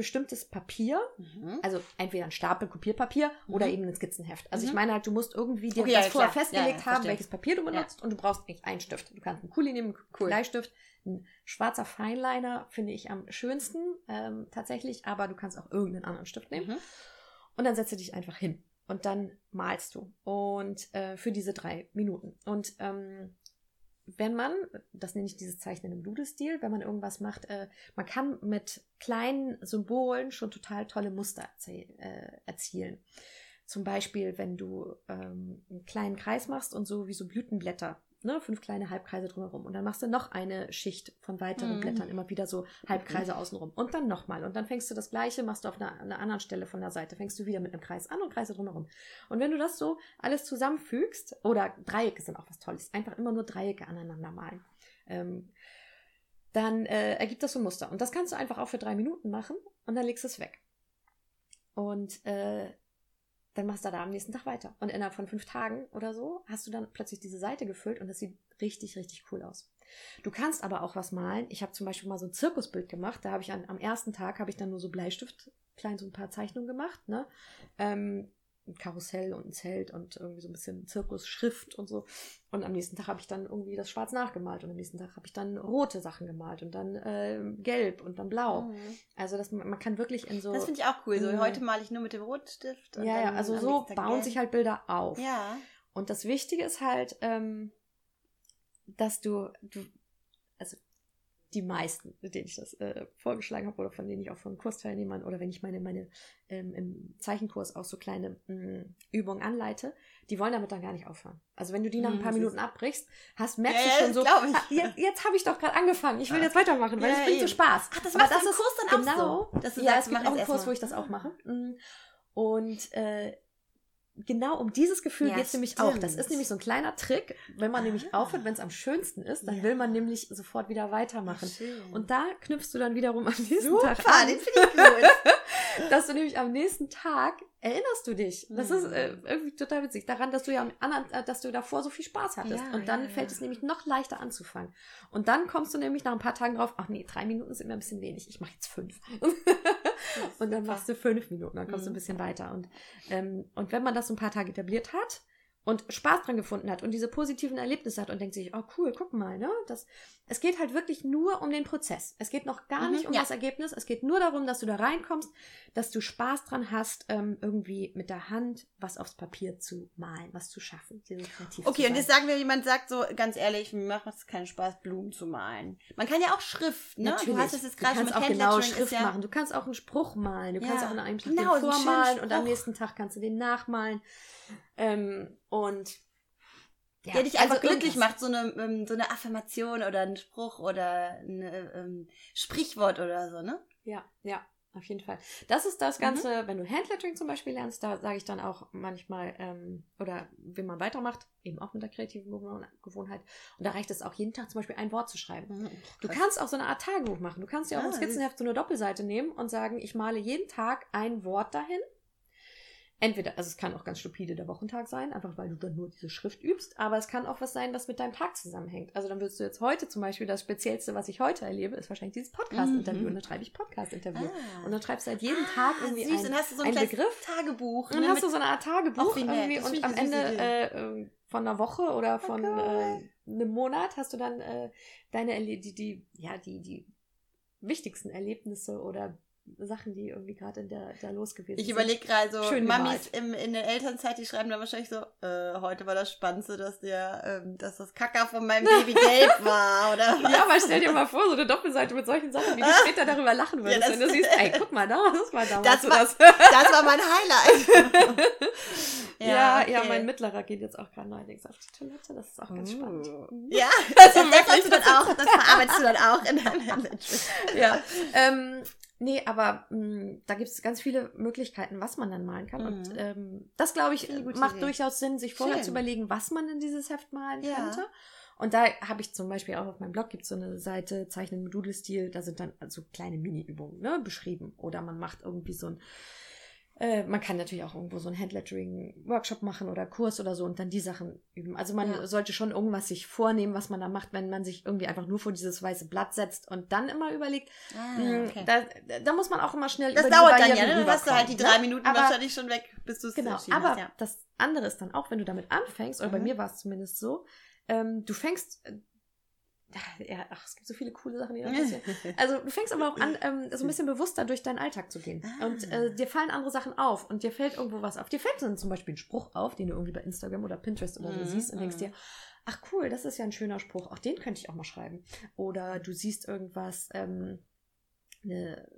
bestimmtes Papier, mhm. also entweder ein Stapel Kopierpapier mhm. oder eben ein Skizzenheft. Also mhm. ich meine halt, du musst irgendwie dir okay, das ja, vorher festgelegt ja, haben, welches Papier du benutzt und du brauchst nicht einen Stift. Du kannst einen Kuli nehmen, einen cool. Bleistift, ein schwarzer Feinliner finde ich am schönsten ähm, tatsächlich, aber du kannst auch irgendeinen anderen Stift nehmen. Mhm. Und dann setze dich einfach hin und dann malst du und äh, für diese drei Minuten. Und ähm, wenn man, das nenne ich dieses Zeichnen im Doodle-Stil, wenn man irgendwas macht, äh, man kann mit kleinen Symbolen schon total tolle Muster äh, erzielen. Zum Beispiel, wenn du ähm, einen kleinen Kreis machst und so wie so Blütenblätter ne, fünf kleine Halbkreise drumherum. Und dann machst du noch eine Schicht von weiteren mhm. Blättern, immer wieder so Halbkreise außenrum. Und dann nochmal. Und dann fängst du das gleiche, machst du auf einer, einer, anderen Stelle von der Seite, fängst du wieder mit einem Kreis an und Kreise drumherum. Und wenn du das so alles zusammenfügst, oder Dreiecke sind auch was Tolles, einfach immer nur Dreiecke aneinander malen. Ähm, dann äh, ergibt das so ein Muster. Und das kannst du einfach auch für drei Minuten machen und dann legst du es weg. Und äh, dann machst du da am nächsten Tag weiter. Und innerhalb von fünf Tagen oder so hast du dann plötzlich diese Seite gefüllt und das sieht richtig, richtig cool aus. Du kannst aber auch was malen. Ich habe zum Beispiel mal so ein Zirkusbild gemacht. Da habe ich an, am ersten Tag habe ich dann nur so Bleistift klein so ein paar Zeichnungen gemacht. Ne? Ähm, ein Karussell und ein Zelt und irgendwie so ein bisschen Zirkusschrift und so. Und am nächsten Tag habe ich dann irgendwie das Schwarz nachgemalt und am nächsten Tag habe ich dann rote Sachen gemalt und dann äh, gelb und dann blau. Mhm. Also das, man kann wirklich in so. Das finde ich auch cool. So heute male ich nur mit dem Rotstift. ja, ja, also so bauen gelb. sich halt Bilder auf. Ja. Und das Wichtige ist halt, ähm, dass du, du, also die meisten, mit denen ich das äh, vorgeschlagen habe oder von denen ich auch von Kursteilnehmern oder wenn ich meine, meine ähm, im Zeichenkurs auch so kleine mh, mm, Übungen anleite, die wollen damit dann gar nicht aufhören. Also wenn du die nach ein hm, paar Minuten abbrichst, hast, merkst ja, du schon so, ah, jetzt, jetzt habe ich doch gerade angefangen, ich will jetzt weitermachen, weil es ja, bringt so Spaß. Ach, das Aber das ist Kurs dann genau, auch so. Dass du ja, sagst, es gibt auch einen Kurs, wo ich das auch mache. Mm. Und äh, genau um dieses Gefühl ja, geht es nämlich auch. Das ist nämlich so ein kleiner Trick. Wenn man ah. nämlich aufhört, wenn es am schönsten ist, dann ja. will man nämlich sofort wieder weitermachen. Ach, und da knüpfst du dann wiederum am nächsten Super, Tag an. Den finde ich gut. dass du nämlich am nächsten Tag erinnerst du dich. Das mhm. ist äh, irgendwie total witzig. Daran, dass du ja am anderen, äh, dass du davor so viel Spaß hattest. Ja, und dann fällt es nämlich noch leichter anzufangen. Und dann kommst du nämlich nach ein paar Tagen drauf, ach nee, drei Minuten sind mir ein bisschen wenig. Ich mache jetzt fünf. und dann machst du fünf Minuten, dann kommst mhm. du ein bisschen weiter. Und, ähm, und wenn man das so ein paar Tage etabliert hat, und Spaß dran gefunden hat und diese positiven Erlebnisse hat und denkt sich, oh cool, guck mal, ne? Das, es geht halt wirklich nur um den Prozess. Es geht noch gar mhm, nicht um ja. das Ergebnis. Es geht nur darum, dass du da reinkommst, dass du Spaß dran hast, ähm, irgendwie mit der Hand was aufs Papier zu malen, was zu schaffen. Okay, und jetzt sagen wir, jemand sagt so, ganz ehrlich, mir macht es keinen Spaß, Blumen zu malen. Man kann ja auch Schrift, ne? Natürlich. Du hast es jetzt gerade schon auch genau Schrift ja machen. Du kannst auch einen Spruch malen. Du ja. kannst auch an einem Tag genau, den vormalen und am nächsten Tag kannst du den nachmalen. Ähm, und ja, der dich einfach also glücklich macht, so eine, ähm, so eine Affirmation oder ein Spruch oder ein ähm, Sprichwort oder so, ne? Ja, ja, auf jeden Fall. Das ist das mhm. Ganze, mhm. wenn du Handlettering zum Beispiel lernst, da sage ich dann auch manchmal, ähm, oder wenn man weitermacht, eben auch mit der kreativen Gewohnheit. Und da reicht es auch jeden Tag zum Beispiel ein Wort zu schreiben. Mhm, du kannst auch so eine Art Tagebuch machen. Du kannst ja auch ah, ein Skizzenheft so eine Doppelseite nehmen und sagen, ich male jeden Tag ein Wort dahin entweder, also es kann auch ganz stupide der Wochentag sein, einfach weil du dann nur diese Schrift übst, aber es kann auch was sein, was mit deinem Tag zusammenhängt. Also dann würdest du jetzt heute zum Beispiel, das Speziellste, was ich heute erlebe, ist wahrscheinlich dieses Podcast-Interview. Mhm. Und dann schreibe ich Podcast-Interview. Ah. Und dann schreibst du halt jeden ah, Tag irgendwie süß. ein, hast du so ein Begriff. Tagebuch. Und dann hast du so eine Art Tagebuch irgendwie und am Ende äh, ähm, von einer Woche oder oh von oh äh, einem Monat hast du dann äh, deine, die, die, ja, die, die wichtigsten Erlebnisse oder Sachen, die irgendwie gerade in der da los gewesen ich sind. Ich überlege gerade so, Schön Mamis im, in der Elternzeit, die schreiben dann wahrscheinlich so, äh, heute war das Spannendste, dass der, ähm, dass das Kacker von meinem Baby gelb war, oder was? Ja, aber stell dir mal vor, so eine Doppelseite mit solchen Sachen, wie du später darüber lachen würdest, ja, wenn du siehst, ey, guck mal, das war damals das war, das. das war mein Highlight. ja, ja, okay. ja, mein Mittlerer geht jetzt auch gerade neuerdings auf die Toilette, das ist auch ganz uh. spannend. Ja, das, das, das, du dann auch, das verarbeitest du dann auch in deinem Management. Ja, ähm, Nee, aber mh, mm, da gibt es ganz viele Möglichkeiten, was man dann malen kann. Mhm. Und ähm, das, glaube ich, macht Idee. durchaus Sinn, sich vorher Schön. zu überlegen, was man in dieses Heft malen ja. könnte. Und da habe ich zum Beispiel auch auf meinem Blog gibt so eine Seite Zeichnen mit Doodle-Stil, da sind dann so kleine Mini-Übungen ne, beschrieben. Oder man macht irgendwie so ein äh, man kann natürlich auch irgendwo so einen Handlettering-Workshop machen oder Kurs oder so und dann die Sachen üben. Also man ja. sollte schon irgendwas sich vornehmen, was man da macht, wenn man sich irgendwie einfach nur vor dieses weiße Blatt setzt und dann immer überlegt. Ah, hm, okay. da, da muss man auch immer schnell Das dauert dann ja, ne? dann hast du halt die drei ne? Minuten aber, wahrscheinlich schon weg, bis du es Genau, aber hast, ja. das andere ist dann auch, wenn du damit anfängst, oder mhm. bei mir war es zumindest so, ähm, du fängst ja, ach, es gibt so viele coole Sachen, die da passieren. Also du fängst aber auch an, ähm, so ein bisschen bewusster durch deinen Alltag zu gehen. Ah. Und äh, dir fallen andere Sachen auf und dir fällt irgendwo was auf. Dir fällt dann zum Beispiel ein Spruch auf, den du irgendwie bei Instagram oder Pinterest oder so mhm. siehst und denkst dir, ach cool, das ist ja ein schöner Spruch, auch den könnte ich auch mal schreiben. Oder du siehst irgendwas, ähm, eine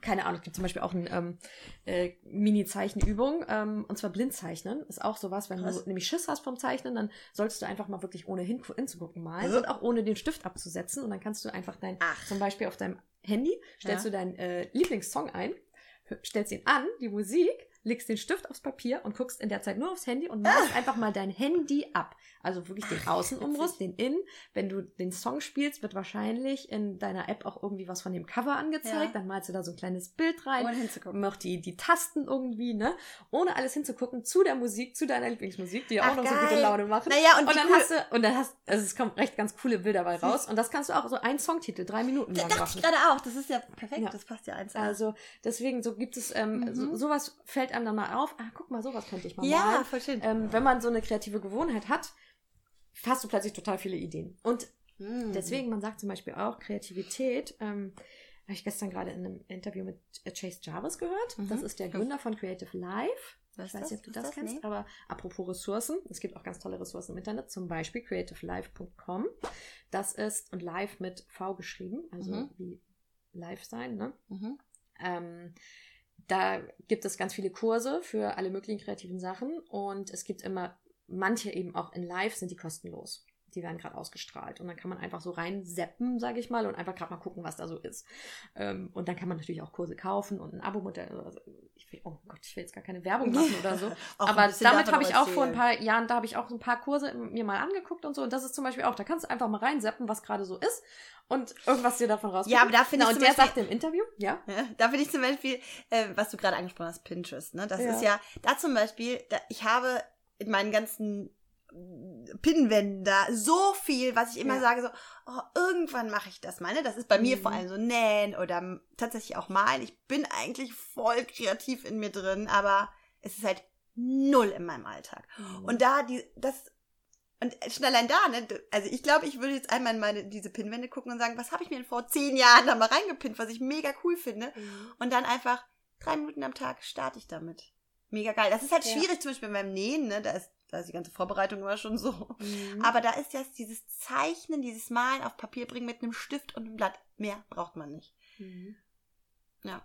keine Ahnung, es gibt zum Beispiel auch eine ähm, äh, Mini-Zeichenübung, ähm, und zwar Blindzeichnen. Ist auch sowas, wenn Krass. du nämlich Schiss hast vom Zeichnen, dann solltest du einfach mal wirklich ohne hin hinzugucken malen ja. und auch ohne den Stift abzusetzen. Und dann kannst du einfach dein, Ach. zum Beispiel auf deinem Handy, stellst ja. du deinen äh, Lieblingssong ein, stellst ihn an, die Musik, legst den Stift aufs Papier und guckst in der Zeit nur aufs Handy und machst ah. einfach mal dein Handy ab. Also wirklich den Außenumriss, den Innen. Wenn du den Song spielst, wird wahrscheinlich in deiner App auch irgendwie was von dem Cover angezeigt. Ja. Dann malst du da so ein kleines Bild rein. Ohne hinzugucken. Noch die, die Tasten irgendwie, ne? Ohne alles hinzugucken, zu der Musik, zu deiner Lieblingsmusik, die ja auch noch geil. so gute Laune machen. Naja, und, und dann hast du, und dann hast, also es kommen recht ganz coole Bilder dabei raus. Und das kannst du auch so ein Songtitel, drei Minuten lang machen. dachte ich gerade auch. Das ist ja perfekt. Ja. Das passt ja eins. Also, deswegen, so gibt es, ähm, mhm. so, sowas fällt einem dann mal auf. Ah, guck mal, sowas könnte ich mal ja, malen. Ja, voll schön. Ähm, wenn man so eine kreative Gewohnheit hat, hast du plötzlich total viele Ideen. Und mhm. deswegen, man sagt zum Beispiel auch, Kreativität, ähm, habe ich gestern gerade in einem Interview mit Chase Jarvis gehört. Mhm. Das ist der Gründer von Creative Life. Was ich weiß nicht, ob du das, das, kennst, nee. aber apropos Ressourcen, es gibt auch ganz tolle Ressourcen im Internet, zum Beispiel creativelife.com. Das ist, und live mit V geschrieben, also mhm. wie live sein, ne? Mhm. Ähm, da gibt es ganz viele Kurse für alle möglichen kreativen Sachen und es gibt immer manche eben auch in Live sind die kostenlos. Die werden gerade ausgestrahlt und dann kann man einfach so reinseppen, sage ich mal, und einfach gerade mal gucken, was da so ist. Ähm, und dann kann man natürlich auch Kurse kaufen und ein Abo-Modell. Also ich will, oh Gott, ich will jetzt gar keine Werbung machen oder so. Aber damit habe ich auch vor ein paar Jahren, da habe ich auch so ein paar Kurse mir mal angeguckt und so. Und das ist zum Beispiel auch, da kannst du einfach mal reinseppen, was gerade so ist und irgendwas dir davon raus. Ja, aber da finde ich. Und der Beispiel, sagt im Interview, ja. ja da finde ich zum Beispiel, äh, was du gerade angesprochen hast, Pinterest. Ne? Das ja. ist ja, da zum Beispiel, da, ich habe in meinen ganzen Pinnwänden da so viel, was ich immer ja. sage, so, oh, irgendwann mache ich das mal. Ne? Das ist bei mhm. mir vor allem so nähen oder tatsächlich auch malen. Ich bin eigentlich voll kreativ in mir drin, aber es ist halt null in meinem Alltag. Mhm. Und da die, das und schon allein da, ne? Also ich glaube, ich würde jetzt einmal in meine diese Pinnwände gucken und sagen, was habe ich mir denn vor zehn Jahren da mal reingepinnt, was ich mega cool finde. Mhm. Und dann einfach drei Minuten am Tag starte ich damit. Mega geil. Das ist halt ja. schwierig, zum Beispiel beim Nähen, ne? Da ist, da ist die ganze Vorbereitung immer schon so. Mhm. Aber da ist ja dieses Zeichnen, dieses Malen auf Papier bringen mit einem Stift und einem Blatt. Mehr braucht man nicht. Mhm. Ja.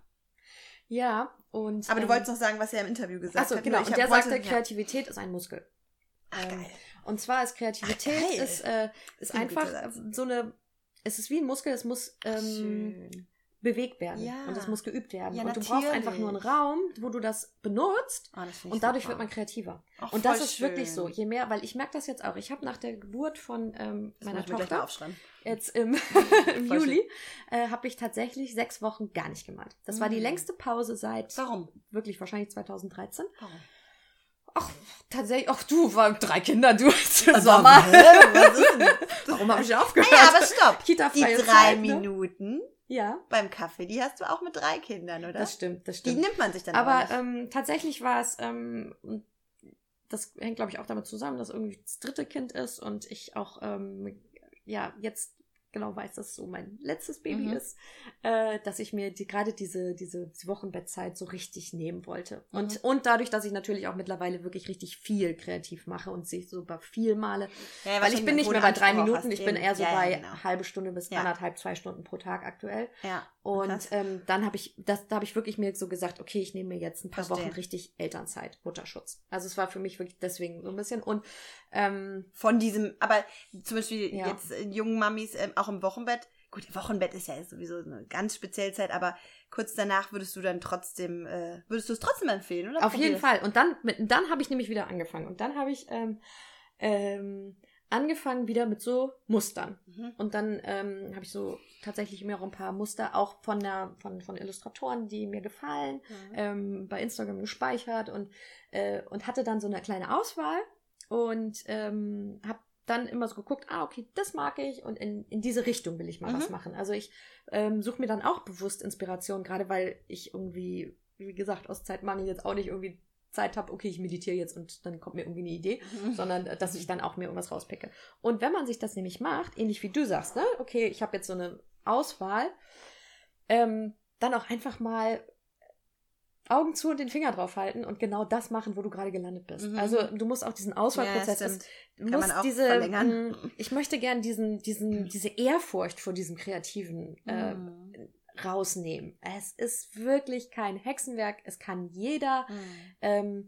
Ja, und. Aber ähm, du wolltest noch sagen, was er im Interview gesagt Achso, hat. genau. Und der sagte, Kreativität ist ein Muskel. Ach, ähm, geil. Und zwar ist Kreativität Ach, ist, äh, ist einfach so eine, es ist wie ein Muskel, es muss ähm, bewegt werden ja. und es muss geübt werden. Ja, und natürlich. du brauchst einfach nur einen Raum, wo du das benutzt oh, das und dadurch super. wird man kreativer. Ach, und das ist schön. wirklich so. Je mehr, weil ich merke das jetzt auch. Ich habe nach der Geburt von ähm, meiner Tochter jetzt im, im Juli äh, habe ich tatsächlich sechs Wochen gar nicht gemalt. Das mhm. war die mhm. längste Pause seit Warum? Wirklich wahrscheinlich 2013. Warum? Ach, tatsächlich, ach du, war drei Kinder, du hast also, Sommer. Warum habe ich aufgehört? Ja, aber stopp. die drei Zeit, ne? Minuten? Ja. beim Kaffee, die hast du auch mit drei Kindern, oder? Das stimmt, das stimmt. Die nimmt man sich dann Aber ähm, tatsächlich war es, ähm, das hängt, glaube ich, auch damit zusammen, dass irgendwie das dritte Kind ist und ich auch, ähm, ja, jetzt genau weiß, dass es so mein letztes Baby mhm. ist, äh, dass ich mir die, gerade diese, diese Wochenbettzeit so richtig nehmen wollte. Mhm. Und, und dadurch, dass ich natürlich auch mittlerweile wirklich richtig viel kreativ mache und sich so bei viel male. Ja, weil ich bin nicht mehr bei drei Minuten, ich bin eher so ja, bei genau. halbe Stunde bis anderthalb, zwei Stunden pro Tag aktuell. Ja. Und ähm, dann habe ich, das, da habe ich wirklich mir so gesagt, okay, ich nehme mir jetzt ein paar Verstehen. Wochen richtig Elternzeit, Mutterschutz. Also es war für mich wirklich deswegen so ein bisschen. Und ähm, von diesem, aber zum Beispiel ja. jetzt äh, jungen Mamis ähm, auch im Wochenbett. Gut, Wochenbett ist ja sowieso eine ganz spezielle Zeit, aber kurz danach würdest du dann trotzdem, äh, würdest du es trotzdem empfehlen, oder? Auf jeden Fall. Und dann, mit, dann habe ich nämlich wieder angefangen. Und dann habe ich ähm, ähm, angefangen wieder mit so Mustern. Mhm. Und dann ähm, habe ich so tatsächlich mir auch ein paar Muster auch von der von von Illustratoren, die mir gefallen, mhm. ähm, bei Instagram gespeichert und äh, und hatte dann so eine kleine Auswahl und ähm, habe dann immer so geguckt, ah, okay, das mag ich und in, in diese Richtung will ich mal mhm. was machen. Also ich ähm, suche mir dann auch bewusst Inspiration, gerade weil ich irgendwie, wie gesagt, aus Zeitmangel jetzt auch nicht irgendwie Zeit habe, okay, ich meditiere jetzt und dann kommt mir irgendwie eine Idee, mhm. sondern äh, dass ich dann auch mir irgendwas rauspicke. Und wenn man sich das nämlich macht, ähnlich wie du sagst, ne, okay, ich habe jetzt so eine Auswahl, ähm, dann auch einfach mal Augen zu und den Finger drauf halten und genau das machen, wo du gerade gelandet bist. Mhm. Also du musst auch diesen Auswahlprozess, ja, du musst diese, verlängern. Mm, ich möchte gern diesen, diesen, diese Ehrfurcht vor diesem Kreativen äh, mhm. Rausnehmen. Es ist wirklich kein Hexenwerk, es kann jeder. Mhm. Ähm,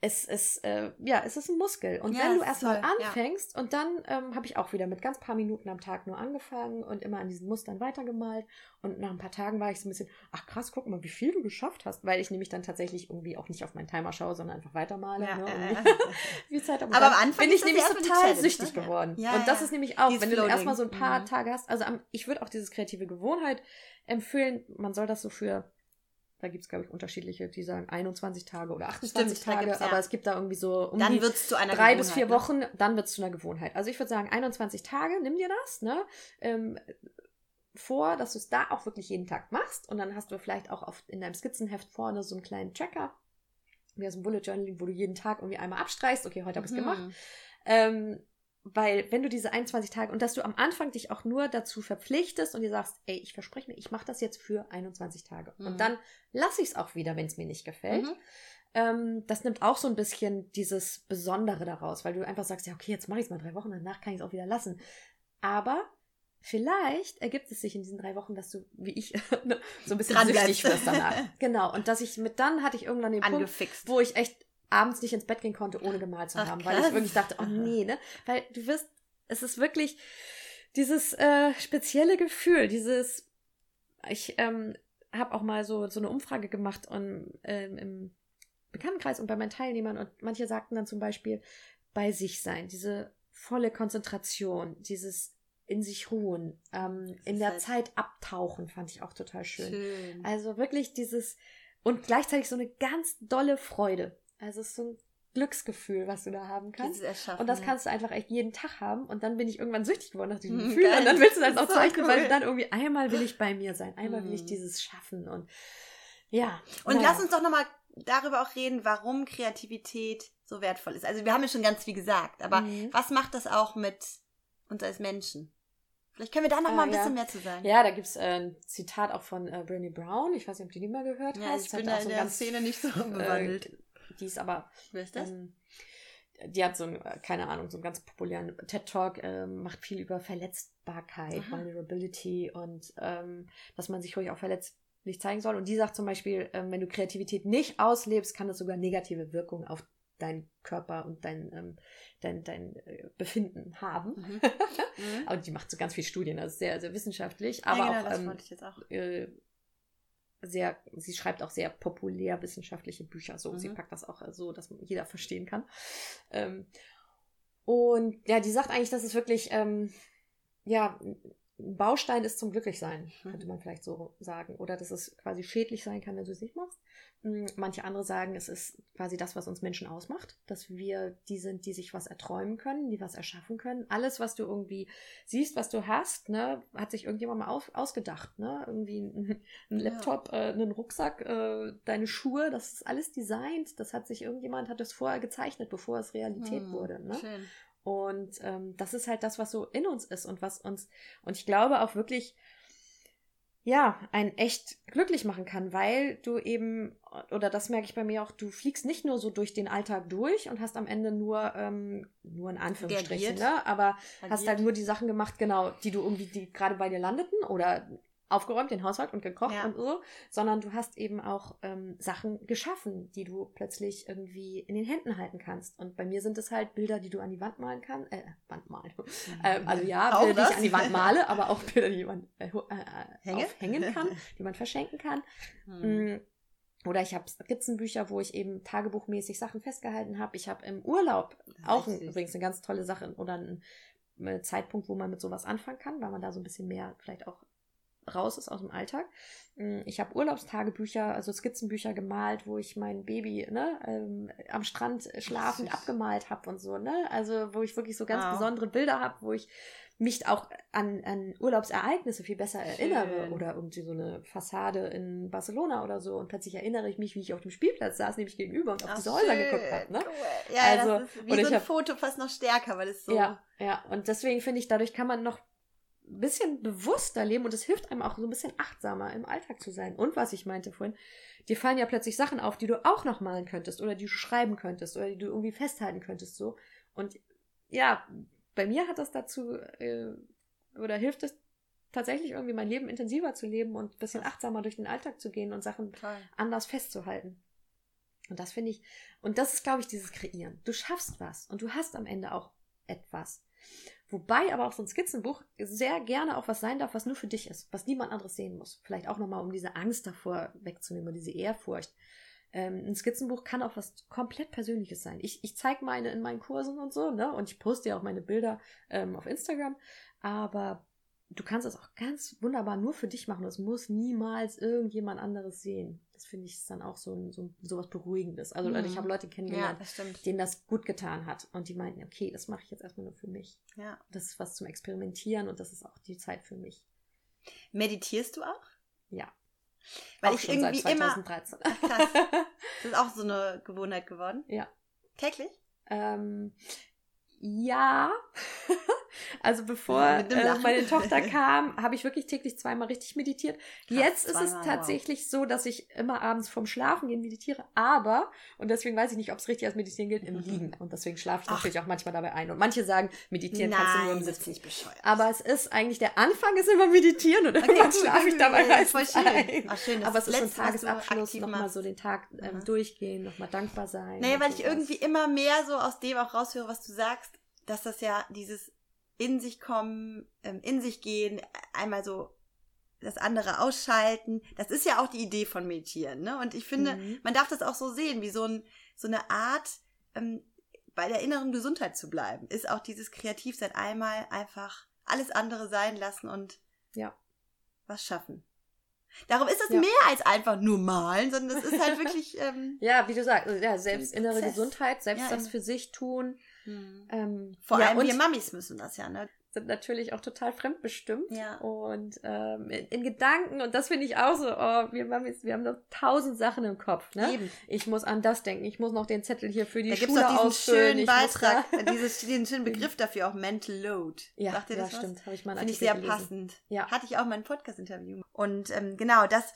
es ist, äh, ja, es ist ein Muskel. Und Ja, wenn du erstmal toll, ja. anfängst, und dann ähm, habe ich auch wieder mit ganz paar Minuten am Tag nur angefangen und immer an diesen Mustern weitergemalt. Und nach ein paar Tagen war ich so ein bisschen, ach krass, guck mal, wie viel du geschafft hast. Weil ich nämlich dann tatsächlich irgendwie auch nicht auf meinen Timer schaue, sondern einfach weitermale. Ja, ne, wie Zeit. Aber am Anfang bin ich nämlich total süchtig ne? geworden. Ja, und das ist nämlich auch, Dieses wenn du erstmal so ein paar Mhm. Tage hast. Also am, ich würde auch diese kreative Gewohnheit empfehlen, man soll das so für da gibt es, glaube ich, unterschiedliche, die sagen 21 Tage oder 28 Stimmt, Tage, ja. aber es gibt da irgendwie so um Dann die wird es zu einer drei bis Gewohnheit, vier ne? Wochen, dann wird es zu einer Gewohnheit. Also ich würde sagen, 21 Tage, nimm dir das, ne? Ähm, vor, dass du es da auch wirklich jeden Tag machst. Und dann hast du vielleicht auch auf, in deinem Skizzenheft vorne so einen kleinen Tracker, wie aus dem Bullet Journaling, wo du jeden Tag irgendwie einmal abstreichst, okay, heute habe ich es Mhm. gemacht. Ähm, weil wenn du diese 21 Tage und dass du am Anfang dich auch nur dazu verpflichtest und dir sagst, ey, ich verspreche mir, ich mache das jetzt für 21 Tage. Mhm. Und dann lasse ich es auch wieder, wenn es mir nicht gefällt. Mhm. Ähm, das nimmt auch so ein bisschen dieses Besondere daraus, weil du einfach sagst, ja, okay, jetzt mache ich es mal drei Wochen, danach kann ich es auch wieder lassen. Aber vielleicht ergibt es sich in diesen drei Wochen, dass du, wie ich, ne, so ein bisschen Dran süchtig wirst danach. genau. Und dass ich mit dann hatte ich irgendwann den Punkt, Angefixt. wo ich echt abends nicht ins Bett gehen konnte, ohne gemalt zu Ach, haben, weil ich wirklich dachte, oh nee, ne? Weil du wirst, es ist wirklich dieses äh, spezielle Gefühl, dieses, ich ähm, habe auch mal so, so eine Umfrage gemacht und, ähm, im Bekanntenkreis und bei meinen Teilnehmern und manche sagten dann zum Beispiel, bei sich sein, diese volle Konzentration, dieses in sich ruhen, ähm, in der halt- Zeit abtauchen, fand ich auch total schön. Schön. Also wirklich dieses und gleichzeitig so eine ganz dolle Freude. Also es ist so ein Glücksgefühl, was du da haben kannst. Und das kannst du einfach echt jeden Tag haben. Und dann bin ich irgendwann süchtig geworden nach diesem Mhm, Gefühl. geil. Und dann willst du das auch so zeichnen, weil cool. du dann irgendwie einmal will ich bei mir sein. Einmal will ich Mhm. dieses schaffen. Und ja. Und naja. lass uns doch nochmal darüber auch reden, warum Kreativität so wertvoll ist. Also wir haben ja schon ganz viel gesagt, aber Mhm. was macht das auch mit uns als Menschen? Vielleicht können wir da noch Ah, mal ein ja. bisschen mehr zu sagen. Ja, da gibt es äh, ein Zitat auch von äh, Brené Brown. Ich weiß nicht, ob du die mal gehört Ja, hast. ich Das bin da so in ein der ganz, Szene nicht so äh, bewandelt. Die ist aber Wer ist das? Ähm, die hat so ein, äh, keine Ahnung, so einen ganz populären TED-Talk, ähm, macht viel über Verletzbarkeit, Aha. Vulnerability und ähm, dass man sich ruhig auch verletzlich zeigen soll. Und die sagt zum Beispiel, ähm, wenn du Kreativität nicht auslebst, kann das sogar negative Wirkungen auf deinen Körper und dein, ähm, dein, dein äh, Befinden haben. Mhm. Mhm. Aber die macht so ganz viele Studien, also sehr, sehr wissenschaftlich, Ja, aber genau, auch das ähm, wollte ich jetzt auch. äh, sehr, sie schreibt auch sehr populär wissenschaftliche Bücher, so, Mhm. sie packt das auch so, dass jeder verstehen kann. Ähm, und ja, die sagt eigentlich, dass es wirklich, ähm, ja, ein Baustein ist zum Glücklichsein, Mhm. könnte man vielleicht so sagen. Oder dass es quasi schädlich sein kann, wenn du es nicht machst. Mm, Manche andere sagen, es ist quasi das, was uns Menschen ausmacht, dass wir die sind, die sich was erträumen können, die was erschaffen können. Alles, was du irgendwie siehst, was du hast, ne, hat sich irgendjemand mal auf, ausgedacht, ne? Irgendwie ein, ein Ja. Laptop, äh, einen Rucksack, äh, deine Schuhe, das ist alles designt. Das hat sich irgendjemand hat das vorher gezeichnet, bevor es Realität Hm, wurde. Ne? Schön. Und ähm, das ist halt das, was so in uns ist und was uns, und ich glaube auch wirklich, ja, einen echt glücklich machen kann, weil du eben, oder das merke ich bei mir auch, du fliegst nicht nur so durch den Alltag durch und hast am Ende nur, ähm, nur in Anführungsstrichen, Reagiert. ne? aber hast Agiert. halt nur die Sachen gemacht, genau, die du irgendwie, die gerade bei dir landeten oder aufgeräumt, den Haushalt und gekocht Ja. und so, sondern du hast eben auch ähm, Sachen geschaffen, die du plötzlich irgendwie in den Händen halten kannst. Und bei mir sind es halt Bilder, die du an die Wand malen kannst, äh, Wand malen. Ähm, also ja, Auch Bilder, die das? ich an die Wand male, aber auch Bilder, die man äh, äh, Hängen? aufhängen kann, die man verschenken kann. Hm. Oder ich habe Skizzenbücher, wo ich eben tagebuchmäßig Sachen festgehalten habe. Ich habe im Urlaub auch ein, übrigens eine ganz tolle Sache oder ein, Zeitpunkt, wo man mit sowas anfangen kann, weil man da so ein bisschen mehr vielleicht auch raus ist aus dem Alltag. Mm, Ich habe Urlaubstagebücher, also Skizzenbücher gemalt, wo ich mein Baby ne, ähm, am Strand schlafend abgemalt habe und so. Ne? Also wo ich wirklich so ganz Wow. besondere Bilder habe, wo ich mich auch an, an Urlaubsereignisse viel besser erinnere Schön. oder irgendwie so eine Fassade in Barcelona oder so und plötzlich erinnere ich mich, wie ich auf dem Spielplatz saß, nämlich gegenüber und auf Ach, diese Häuser schön. geguckt habe. Ne? Cool. Ja, Also, das ist wie so ein hab- Foto fast noch stärker, weil es so. Ja, ja. Und deswegen finde ich, dadurch kann man noch ein bisschen bewusster leben und es hilft einem auch so ein bisschen achtsamer im Alltag zu sein. Und was ich meinte vorhin, dir fallen ja plötzlich Sachen auf, die du auch noch malen könntest oder die du schreiben könntest oder die du irgendwie festhalten könntest so. Und ja, bei mir hat das dazu äh, oder hilft es tatsächlich irgendwie mein Leben intensiver zu leben und ein bisschen achtsamer durch den Alltag zu gehen und Sachen Toll. anders festzuhalten. Und das finde ich, und das ist, glaube ich, dieses Kreieren. Du schaffst was und du hast am Ende auch etwas. Wobei aber auch so ein Skizzenbuch sehr gerne auch was sein darf, was nur für dich ist, was niemand anderes sehen muss. Vielleicht auch nochmal, um diese Angst davor wegzunehmen, diese Ehrfurcht. Ähm, ein Skizzenbuch kann auch was komplett Persönliches sein. Ich, ich zeige meine in meinen Kursen und so, ne? Und ich poste ja auch meine Bilder ähm, auf Instagram. Aber du kannst es auch ganz wunderbar nur für dich machen. Das muss niemals irgendjemand anderes sehen. Das finde ich dann auch so, ein, so, so was Beruhigendes. Also mhm. ich habe Leute kennengelernt, ja, denen das gut getan hat. Und die meinten, okay, das mache ich jetzt erstmal nur für mich. Ja. Das ist was zum Experimentieren und das ist auch die Zeit für mich. Meditierst du auch? Ja. Weil auch ich irgendwie seit 2013. immer. Krass. Das ist auch so eine Gewohnheit geworden. Ja. Täglich? Ähm, ja. Also bevor äh, meine Tochter kam, habe ich wirklich täglich zweimal richtig meditiert. Krass, Jetzt ist es tatsächlich wow. so, dass ich immer abends vorm Schlafen gehen meditiere, aber, und deswegen weiß ich nicht, ob es richtig als Meditieren gilt, im mhm. Liegen. Und deswegen schlafe ich Ach. natürlich auch manchmal dabei ein. Und manche sagen, meditieren Nein, kannst du nur im Sitzen. Nicht bescheuert. Aber es ist eigentlich, der Anfang ist immer meditieren und okay, irgendwann schlafe ich dabei meistens ein. Ach, schön, aber es ist ein Tagesabschluss, nochmal so den Tag ähm, durchgehen, nochmal dankbar sein. Naja, weil ich irgendwie immer mehr so aus dem auch raushöre, was du sagst, dass das ja dieses in sich kommen, ähm, in sich gehen, einmal so das andere ausschalten. Das ist ja auch die Idee von Meditieren, ne? Und ich finde, mhm. man darf das auch so sehen, wie so, ein, so eine Art, ähm, bei der inneren Gesundheit zu bleiben, ist auch dieses Kreativsein einmal einfach alles andere sein lassen und ja. was schaffen. Darum ist das ja. mehr als einfach nur malen, sondern es ist halt wirklich. Ähm, ja, wie du sagst, ja, selbst innere Gesundheit, selbst ja, das für sich tun. Mhm. Ähm, Vor ja, allem wir Mamis müssen das ja, ne? Sind natürlich auch total fremdbestimmt. Ja. Und ähm, in, in, Gedanken, und das finde ich auch so, oh, wir Mamis, wir haben noch tausend Sachen im Kopf, ne? Eben. Ich muss an das denken, ich muss noch den Zettel hier für die da Schule gibt's auch diesen schönen Beitrag, dieses, diesen schönen Begriff dafür auch Mental Load. Ja, Sagt ihr das ja, stimmt. Habe ich mal Finde ich sehr gelesen. passend. Ja. Hatte ich auch mal ein Podcast-Interview. Und ähm, genau, das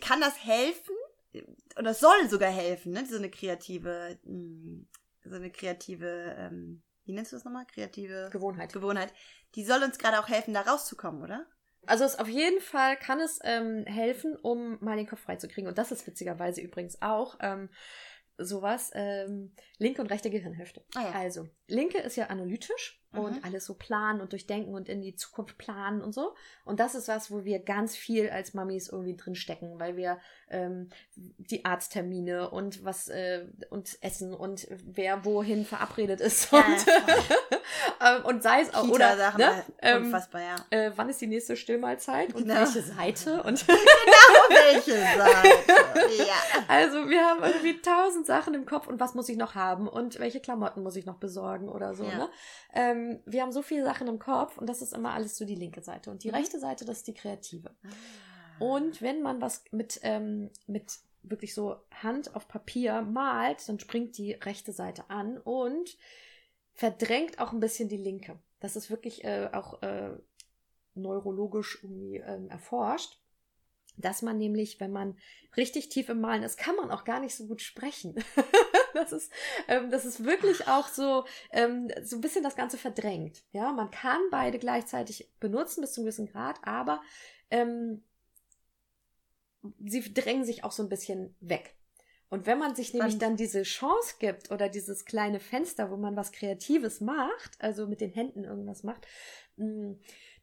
kann das helfen, oder soll sogar helfen, ne? So eine kreative mh, hm, so eine kreative, ähm, wie nennst du das nochmal? Kreative Gewohnheit. Gewohnheit. Die soll uns gerade auch helfen, da rauszukommen, oder? Also es auf jeden Fall kann es ähm, helfen, um mal den Kopf freizukriegen. Und das ist witzigerweise übrigens auch ähm, sowas, ähm, linke und rechte Gehirnhälfte. Ah, ja. Also, linke ist ja analytisch mhm. und alles so planen und durchdenken und in die Zukunft planen und so. Und das ist was, wo wir ganz viel als Mamis irgendwie drin stecken, weil wir ähm, die Arzttermine und was äh, und Essen und wer wohin verabredet ist ja, und, ähm, und sei es auch oder Sachen ne? ähm, unfassbar, ja. Äh, wann ist die nächste Stillmahlzeit und genau. welche Seite und genau welche Seite. ja. Also wir haben irgendwie tausend Sachen im Kopf und was muss ich noch haben und welche Klamotten muss ich noch besorgen oder so. Ja. Ne? Ähm, wir haben so viele Sachen im Kopf und das ist immer alles so die linke Seite und die mhm. rechte Seite das ist die kreative. Ah. Und wenn man was mit, ähm, mit wirklich so Hand auf Papier malt, dann springt die rechte Seite an und verdrängt auch ein bisschen die linke. Das ist wirklich äh, auch äh, neurologisch irgendwie ähm, erforscht, dass man nämlich, wenn man richtig tief im Malen ist, kann man auch gar nicht so gut sprechen. das ist, ähm, das ist wirklich auch so, ähm, so ein bisschen das Ganze verdrängt. Ja, man kann beide gleichzeitig benutzen bis zu einem gewissen Grad, aber ähm, sie drängen sich auch so ein bisschen weg. Und wenn man sich nämlich dann diese Chance gibt oder dieses kleine Fenster, wo man was Kreatives macht, also mit den Händen irgendwas macht, mm,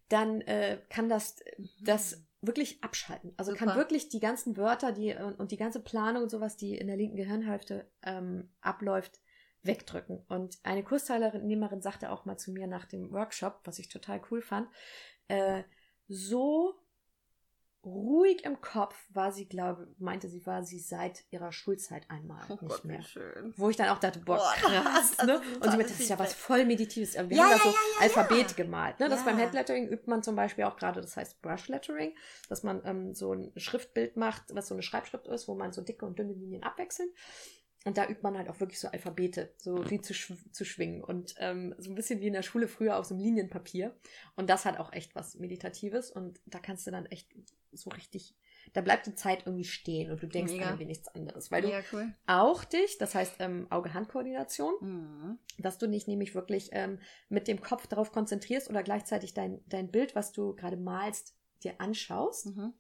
dann äh, kann das das wirklich abschalten. Also Super. kann wirklich die ganzen Wörter, die und die ganze Planung und sowas, die in der linken Gehirnhälfte ähm, abläuft, wegdrücken. Und eine Kursteilnehmerin sagte auch mal zu mir nach dem Workshop, was ich total cool fand, äh, so ruhig im Kopf war sie, glaube, meinte sie, war sie seit ihrer Schulzeit einmal oh nicht Gott, mehr. Schön. Wo ich dann auch dachte, boah, krass, ne? Und sie meinte, das ist ja was voll Meditives. Wir ja, haben ja, da so ja, Alphabet gemalt, ne? Das beim Handlettering übt man zum Beispiel auch gerade, das heißt Brush Lettering, dass man ähm, so ein Schriftbild macht, was so eine Schreibschrift ist, wo man so dicke und dünne Linien abwechseln. Und da übt man halt auch wirklich so Alphabete, so wie zu, schw zu schwingen. Und ähm, so ein bisschen wie in der Schule früher auf so einem Linienpapier. Und das hat auch echt was Meditatives. Und da kannst du dann echt so richtig, da bleibt die Zeit irgendwie stehen und du denkst Mega. irgendwie nichts anderes. Weil Mega du cool. auch dich, das heißt ähm, Auge-Hand-Koordination, mhm. dass du nicht nämlich wirklich ähm, mit dem Kopf darauf konzentrierst oder gleichzeitig dein, dein Bild, was du gerade malst, dir anschaust. Mhm.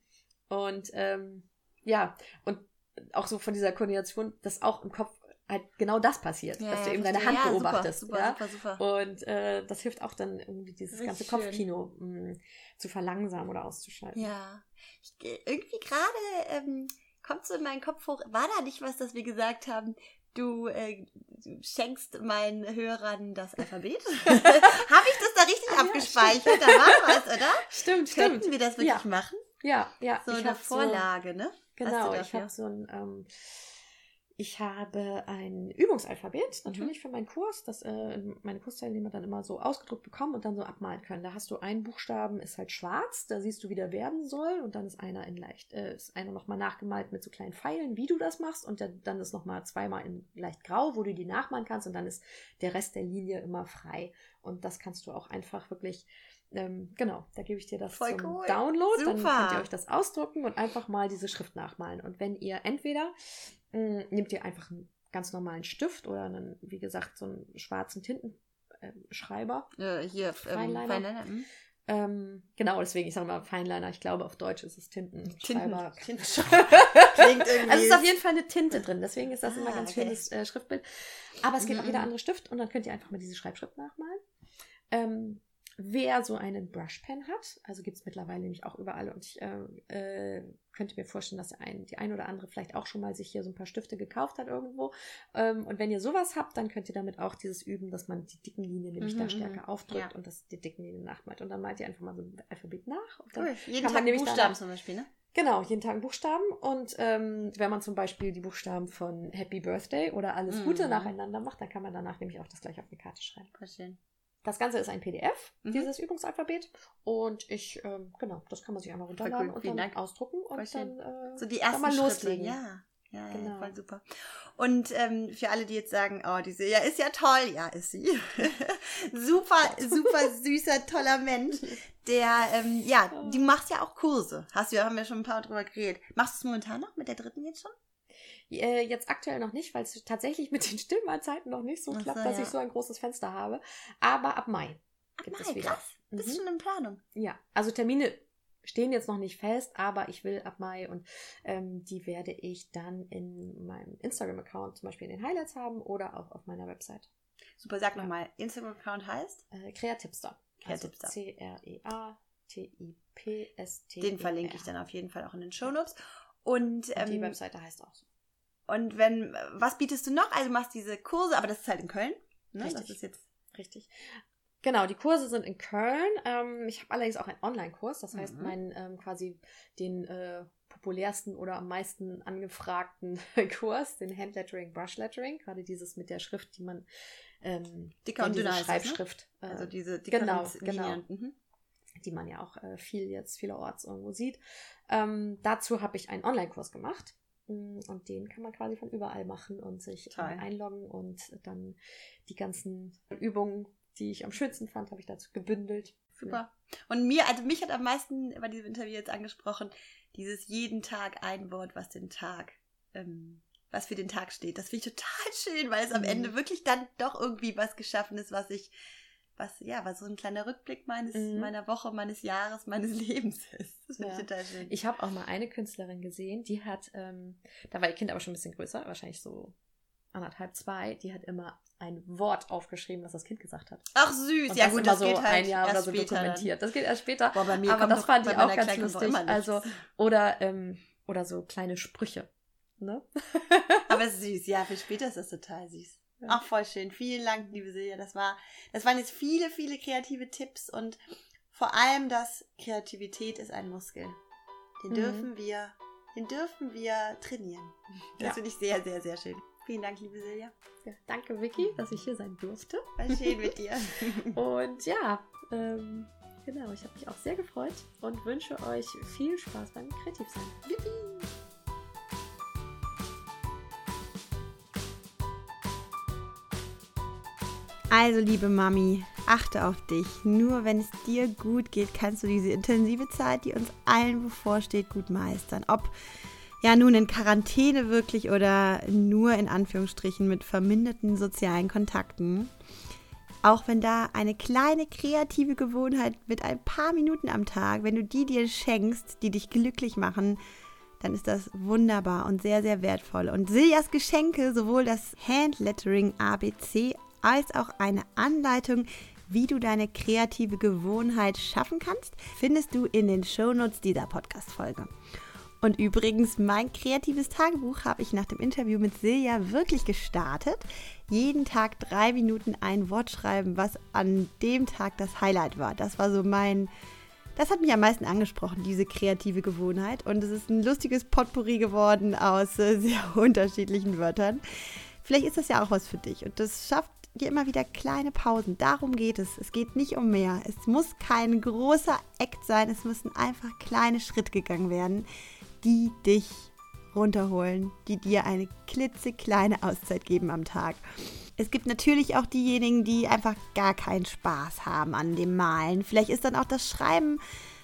Und ähm, ja, und auch so von dieser Koordination, dass auch im Kopf halt genau das passiert, Ja, dass du eben deine Hand Ja, beobachtest. super, ja? super, super. Und äh, das hilft auch dann irgendwie dieses Richtig ganze. Kopfkino mh, zu verlangsamen oder auszuschalten. Ja. Ich, irgendwie gerade ähm, kommt so in meinen Kopf hoch, war da nicht was, dass wir gesagt haben, du, äh, du schenkst meinen Hörern das Alphabet? Habe ich das da richtig Ah, ja, abgespeichert? da war was, oder? Stimmt, stimmt. Könnten wir das wirklich Ja. machen? Ja, ja. So eine Vorlage, ne? Hast Genau, ich habe so ein, ähm, ich habe ein Übungsalphabet Mhm. natürlich für meinen Kurs, das äh, meine Kursteilnehmer dann immer so ausgedruckt bekommen und dann so abmalen können. Da hast du einen Buchstaben, ist halt schwarz, da siehst du, wie der werden soll und dann ist einer in leicht, äh, ist einer nochmal nachgemalt mit so kleinen Pfeilen, wie du das machst und der, dann ist nochmal zweimal in leicht grau, wo du die nachmalen kannst und dann ist der Rest der Linie immer frei und das kannst du auch einfach wirklich ähm, genau, da gebe ich dir das Voll zum cool. Download. Dann Super. könnt ihr euch das ausdrucken und einfach mal diese Schrift nachmalen. Und wenn ihr entweder mh, nehmt ihr einfach einen ganz normalen Stift oder einen, wie gesagt, so einen schwarzen Tintenschreiber. Äh, hier, ähm, Feinliner. Feinliner. hm? Ähm, genau, deswegen, ich sage mal Feinliner. Ich glaube, auf Deutsch ist es Tintenschreiber. Tintenschreiber. Klingt irgendwie. Also es ist auf jeden Fall eine Tinte drin, deswegen ist das Ah, immer ganz okay. schönes äh, Schriftbild. Aber es gibt Mhm, auch jeder andere Stift und dann könnt ihr einfach mal diese Schreibschrift nachmalen. Ähm, wer so einen Brushpen hat, also gibt es mittlerweile nämlich auch überall und ich äh, äh, könnte mir vorstellen, dass ein, die ein oder andere vielleicht auch schon mal sich hier so ein paar Stifte gekauft hat irgendwo. Ähm, und wenn ihr sowas habt, dann könnt ihr damit auch dieses üben, dass man die dicken Linien nämlich Mhm, da mhm. stärker aufdrückt Ja. und das die dicken Linien nachmalt. Und dann malt ihr einfach mal so ein Alphabet nach. Und Cool. Jeden Tag Buchstaben zum Beispiel, ne? Genau, jeden Tag einen Buchstaben. Und ähm, wenn man zum Beispiel die Buchstaben von Happy Birthday oder Alles Gute Mhm. nacheinander macht, dann kann man danach nämlich auch das gleich auf eine Karte schreiben. Voll schön. Das Ganze ist ein PDF, Mhm. dieses Übungsalphabet. Und ich, ähm, genau, das kann man sich einmal runterladen cool, und vielen dann Dank. ausdrucken und dann äh, So die kann ersten Schritte. loslegen. Ja. Ja, ja, Genau. voll super. Und ähm, für alle, die jetzt sagen, oh, diese, ja, ist ja toll, ja, ist sie. super, super süßer, toller Mensch. Der, ähm, ja, du machst ja auch Kurse. Hast du, haben wir schon ein paar drüber geredet. Machst du es momentan noch mit der dritten jetzt schon? Äh, jetzt aktuell noch nicht, weil es tatsächlich mit den Stillmahlzeiten noch nicht so so, klappt, dass ja. ich so ein großes Fenster habe. Aber ab Mai gibt Mai, es wieder. krass. Bist Mhm. schon in Planung. Ja, also Termine stehen jetzt noch nicht fest, aber ich will ab Mai und ähm, die werde ich dann in meinem Instagram-Account zum Beispiel in den Highlights haben oder auch auf meiner Website. Super, sag nochmal, Instagram-Account heißt? Äh, Kreatipster. Also Kreatipster. C-R-E-A-T-I-P-S-T. Den verlinke ich dann auf jeden Fall auch in den Shownotes. Und, Und die ähm, Webseite heißt auch so. Und wenn, was bietest du noch? Also du machst diese Kurse, aber das ist halt in Köln. Ne? Das Richtig. ist jetzt Richtig. Genau, die Kurse sind in Köln. Ähm, ich habe allerdings auch einen Online-Kurs, das heißt, Mhm. meinen ähm, quasi den äh, populärsten oder am meisten angefragten Kurs, den Handlettering, Brushlettering, gerade dieses mit der Schrift, die man ähm, dicker und dünner das, ne? Schreibschrift, äh, Also diese dickeren genau, Linien. Mhm. die man ja auch äh, viel jetzt vielerorts irgendwo sieht. Ähm, dazu habe ich einen Online-Kurs gemacht. Und den kann man quasi von überall machen und sich äh, Toll. einloggen und dann die ganzen Übungen, die ich am schönsten fand, habe ich dazu gebündelt. Super. Und mir, also mich hat am meisten bei diesem Interview jetzt angesprochen, dieses jeden Tag ein Wort, was den Tag, ähm, was für den Tag steht. Das finde ich total schön, weil es am Mhm. Ende wirklich dann doch irgendwie was geschaffen ist, was ich, was, ja, was so ein kleiner Rückblick meines, Mhm. meiner Woche, meines Jahres, meines Lebens ist. Das finde Ja. ich total schön. Ich habe auch mal eine Künstlerin gesehen, die hat, ähm, da war ihr Kind aber schon ein bisschen größer, wahrscheinlich so anderthalb, zwei, die hat immer ein Wort aufgeschrieben, was das Kind gesagt hat. Ach süß, Und ja das gut, das so geht halt ein Jahr oder erst so später dann. dokumentiert. Das geht erst später. Boah, bei mir aber das fand ich auch ganz lustig. Also, oder, ähm, oder so kleine Sprüche. Ne? Aber süß, ja, für später ist das total süß. Ja. Ach, voll schön. Vielen Dank, liebe Silja. Das war, das waren jetzt viele, viele kreative Tipps und vor allem das Kreativität ist ein Muskel. Den Mhm. dürfen wir, den dürfen wir trainieren. Das Ja. finde ich sehr, sehr, sehr schön. Vielen Dank, liebe Silja. Ja, danke, Vicky, dass ich hier sein durfte. War schön mit dir. Und ja, ähm, genau, ich habe mich auch sehr gefreut und wünsche euch viel Spaß beim Kreativsein. Also, liebe Mami, achte auf dich. Nur wenn es dir gut geht, kannst du diese intensive Zeit, die uns allen bevorsteht, gut meistern. Ob ja nun in Quarantäne wirklich oder nur in Anführungsstrichen mit verminderten sozialen Kontakten. Auch wenn da eine kleine kreative Gewohnheit mit ein paar Minuten am Tag, wenn du die dir schenkst, die dich glücklich machen, dann ist das wunderbar und sehr, sehr wertvoll. Und Siljas Geschenke, sowohl das Handlettering ABC als auch eine Anleitung, wie du deine kreative Gewohnheit schaffen kannst, findest du in den Shownotes dieser Podcast-Folge. Und übrigens, mein kreatives Tagebuch habe ich nach dem Interview mit Silja wirklich gestartet. Jeden Tag drei Minuten ein Wort schreiben, was an dem Tag das Highlight war. Das war so mein, das hat mich am meisten angesprochen, diese kreative Gewohnheit. Und es ist ein lustiges Potpourri geworden aus äh, sehr unterschiedlichen Wörtern. Vielleicht ist das ja auch was für dich. Und das schafft dir immer wieder kleine Pausen. Darum geht es. Es geht nicht um mehr. Es muss kein großer Act sein. Es müssen einfach kleine Schritte gegangen werden die dich runterholen, die dir eine klitzekleine Auszeit geben am Tag. Es gibt natürlich auch diejenigen, die einfach gar keinen Spaß haben an dem Malen. Vielleicht ist dann auch das Schreiben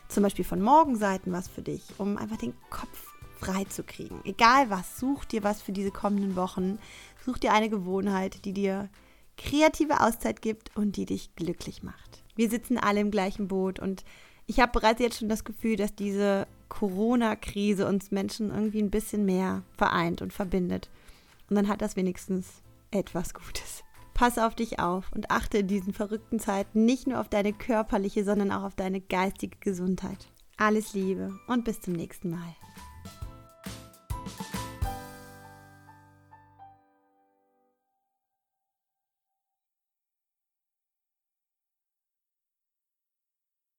zum Beispiel von Morgenseiten was für dich, um einfach den Kopf frei zu kriegen. Egal was, such dir was für diese kommenden Wochen. Such dir eine Gewohnheit, die dir kreative Auszeit gibt und die dich glücklich macht. Wir sitzen alle im gleichen Boot und ich habe bereits jetzt schon das Gefühl, dass diese Corona-Krise uns Menschen irgendwie ein bisschen mehr vereint und verbindet. Und dann hat das wenigstens etwas Gutes. Pass auf dich auf und achte in diesen verrückten Zeiten nicht nur auf deine körperliche, sondern auch auf deine geistige Gesundheit. Alles Liebe und bis zum nächsten Mal.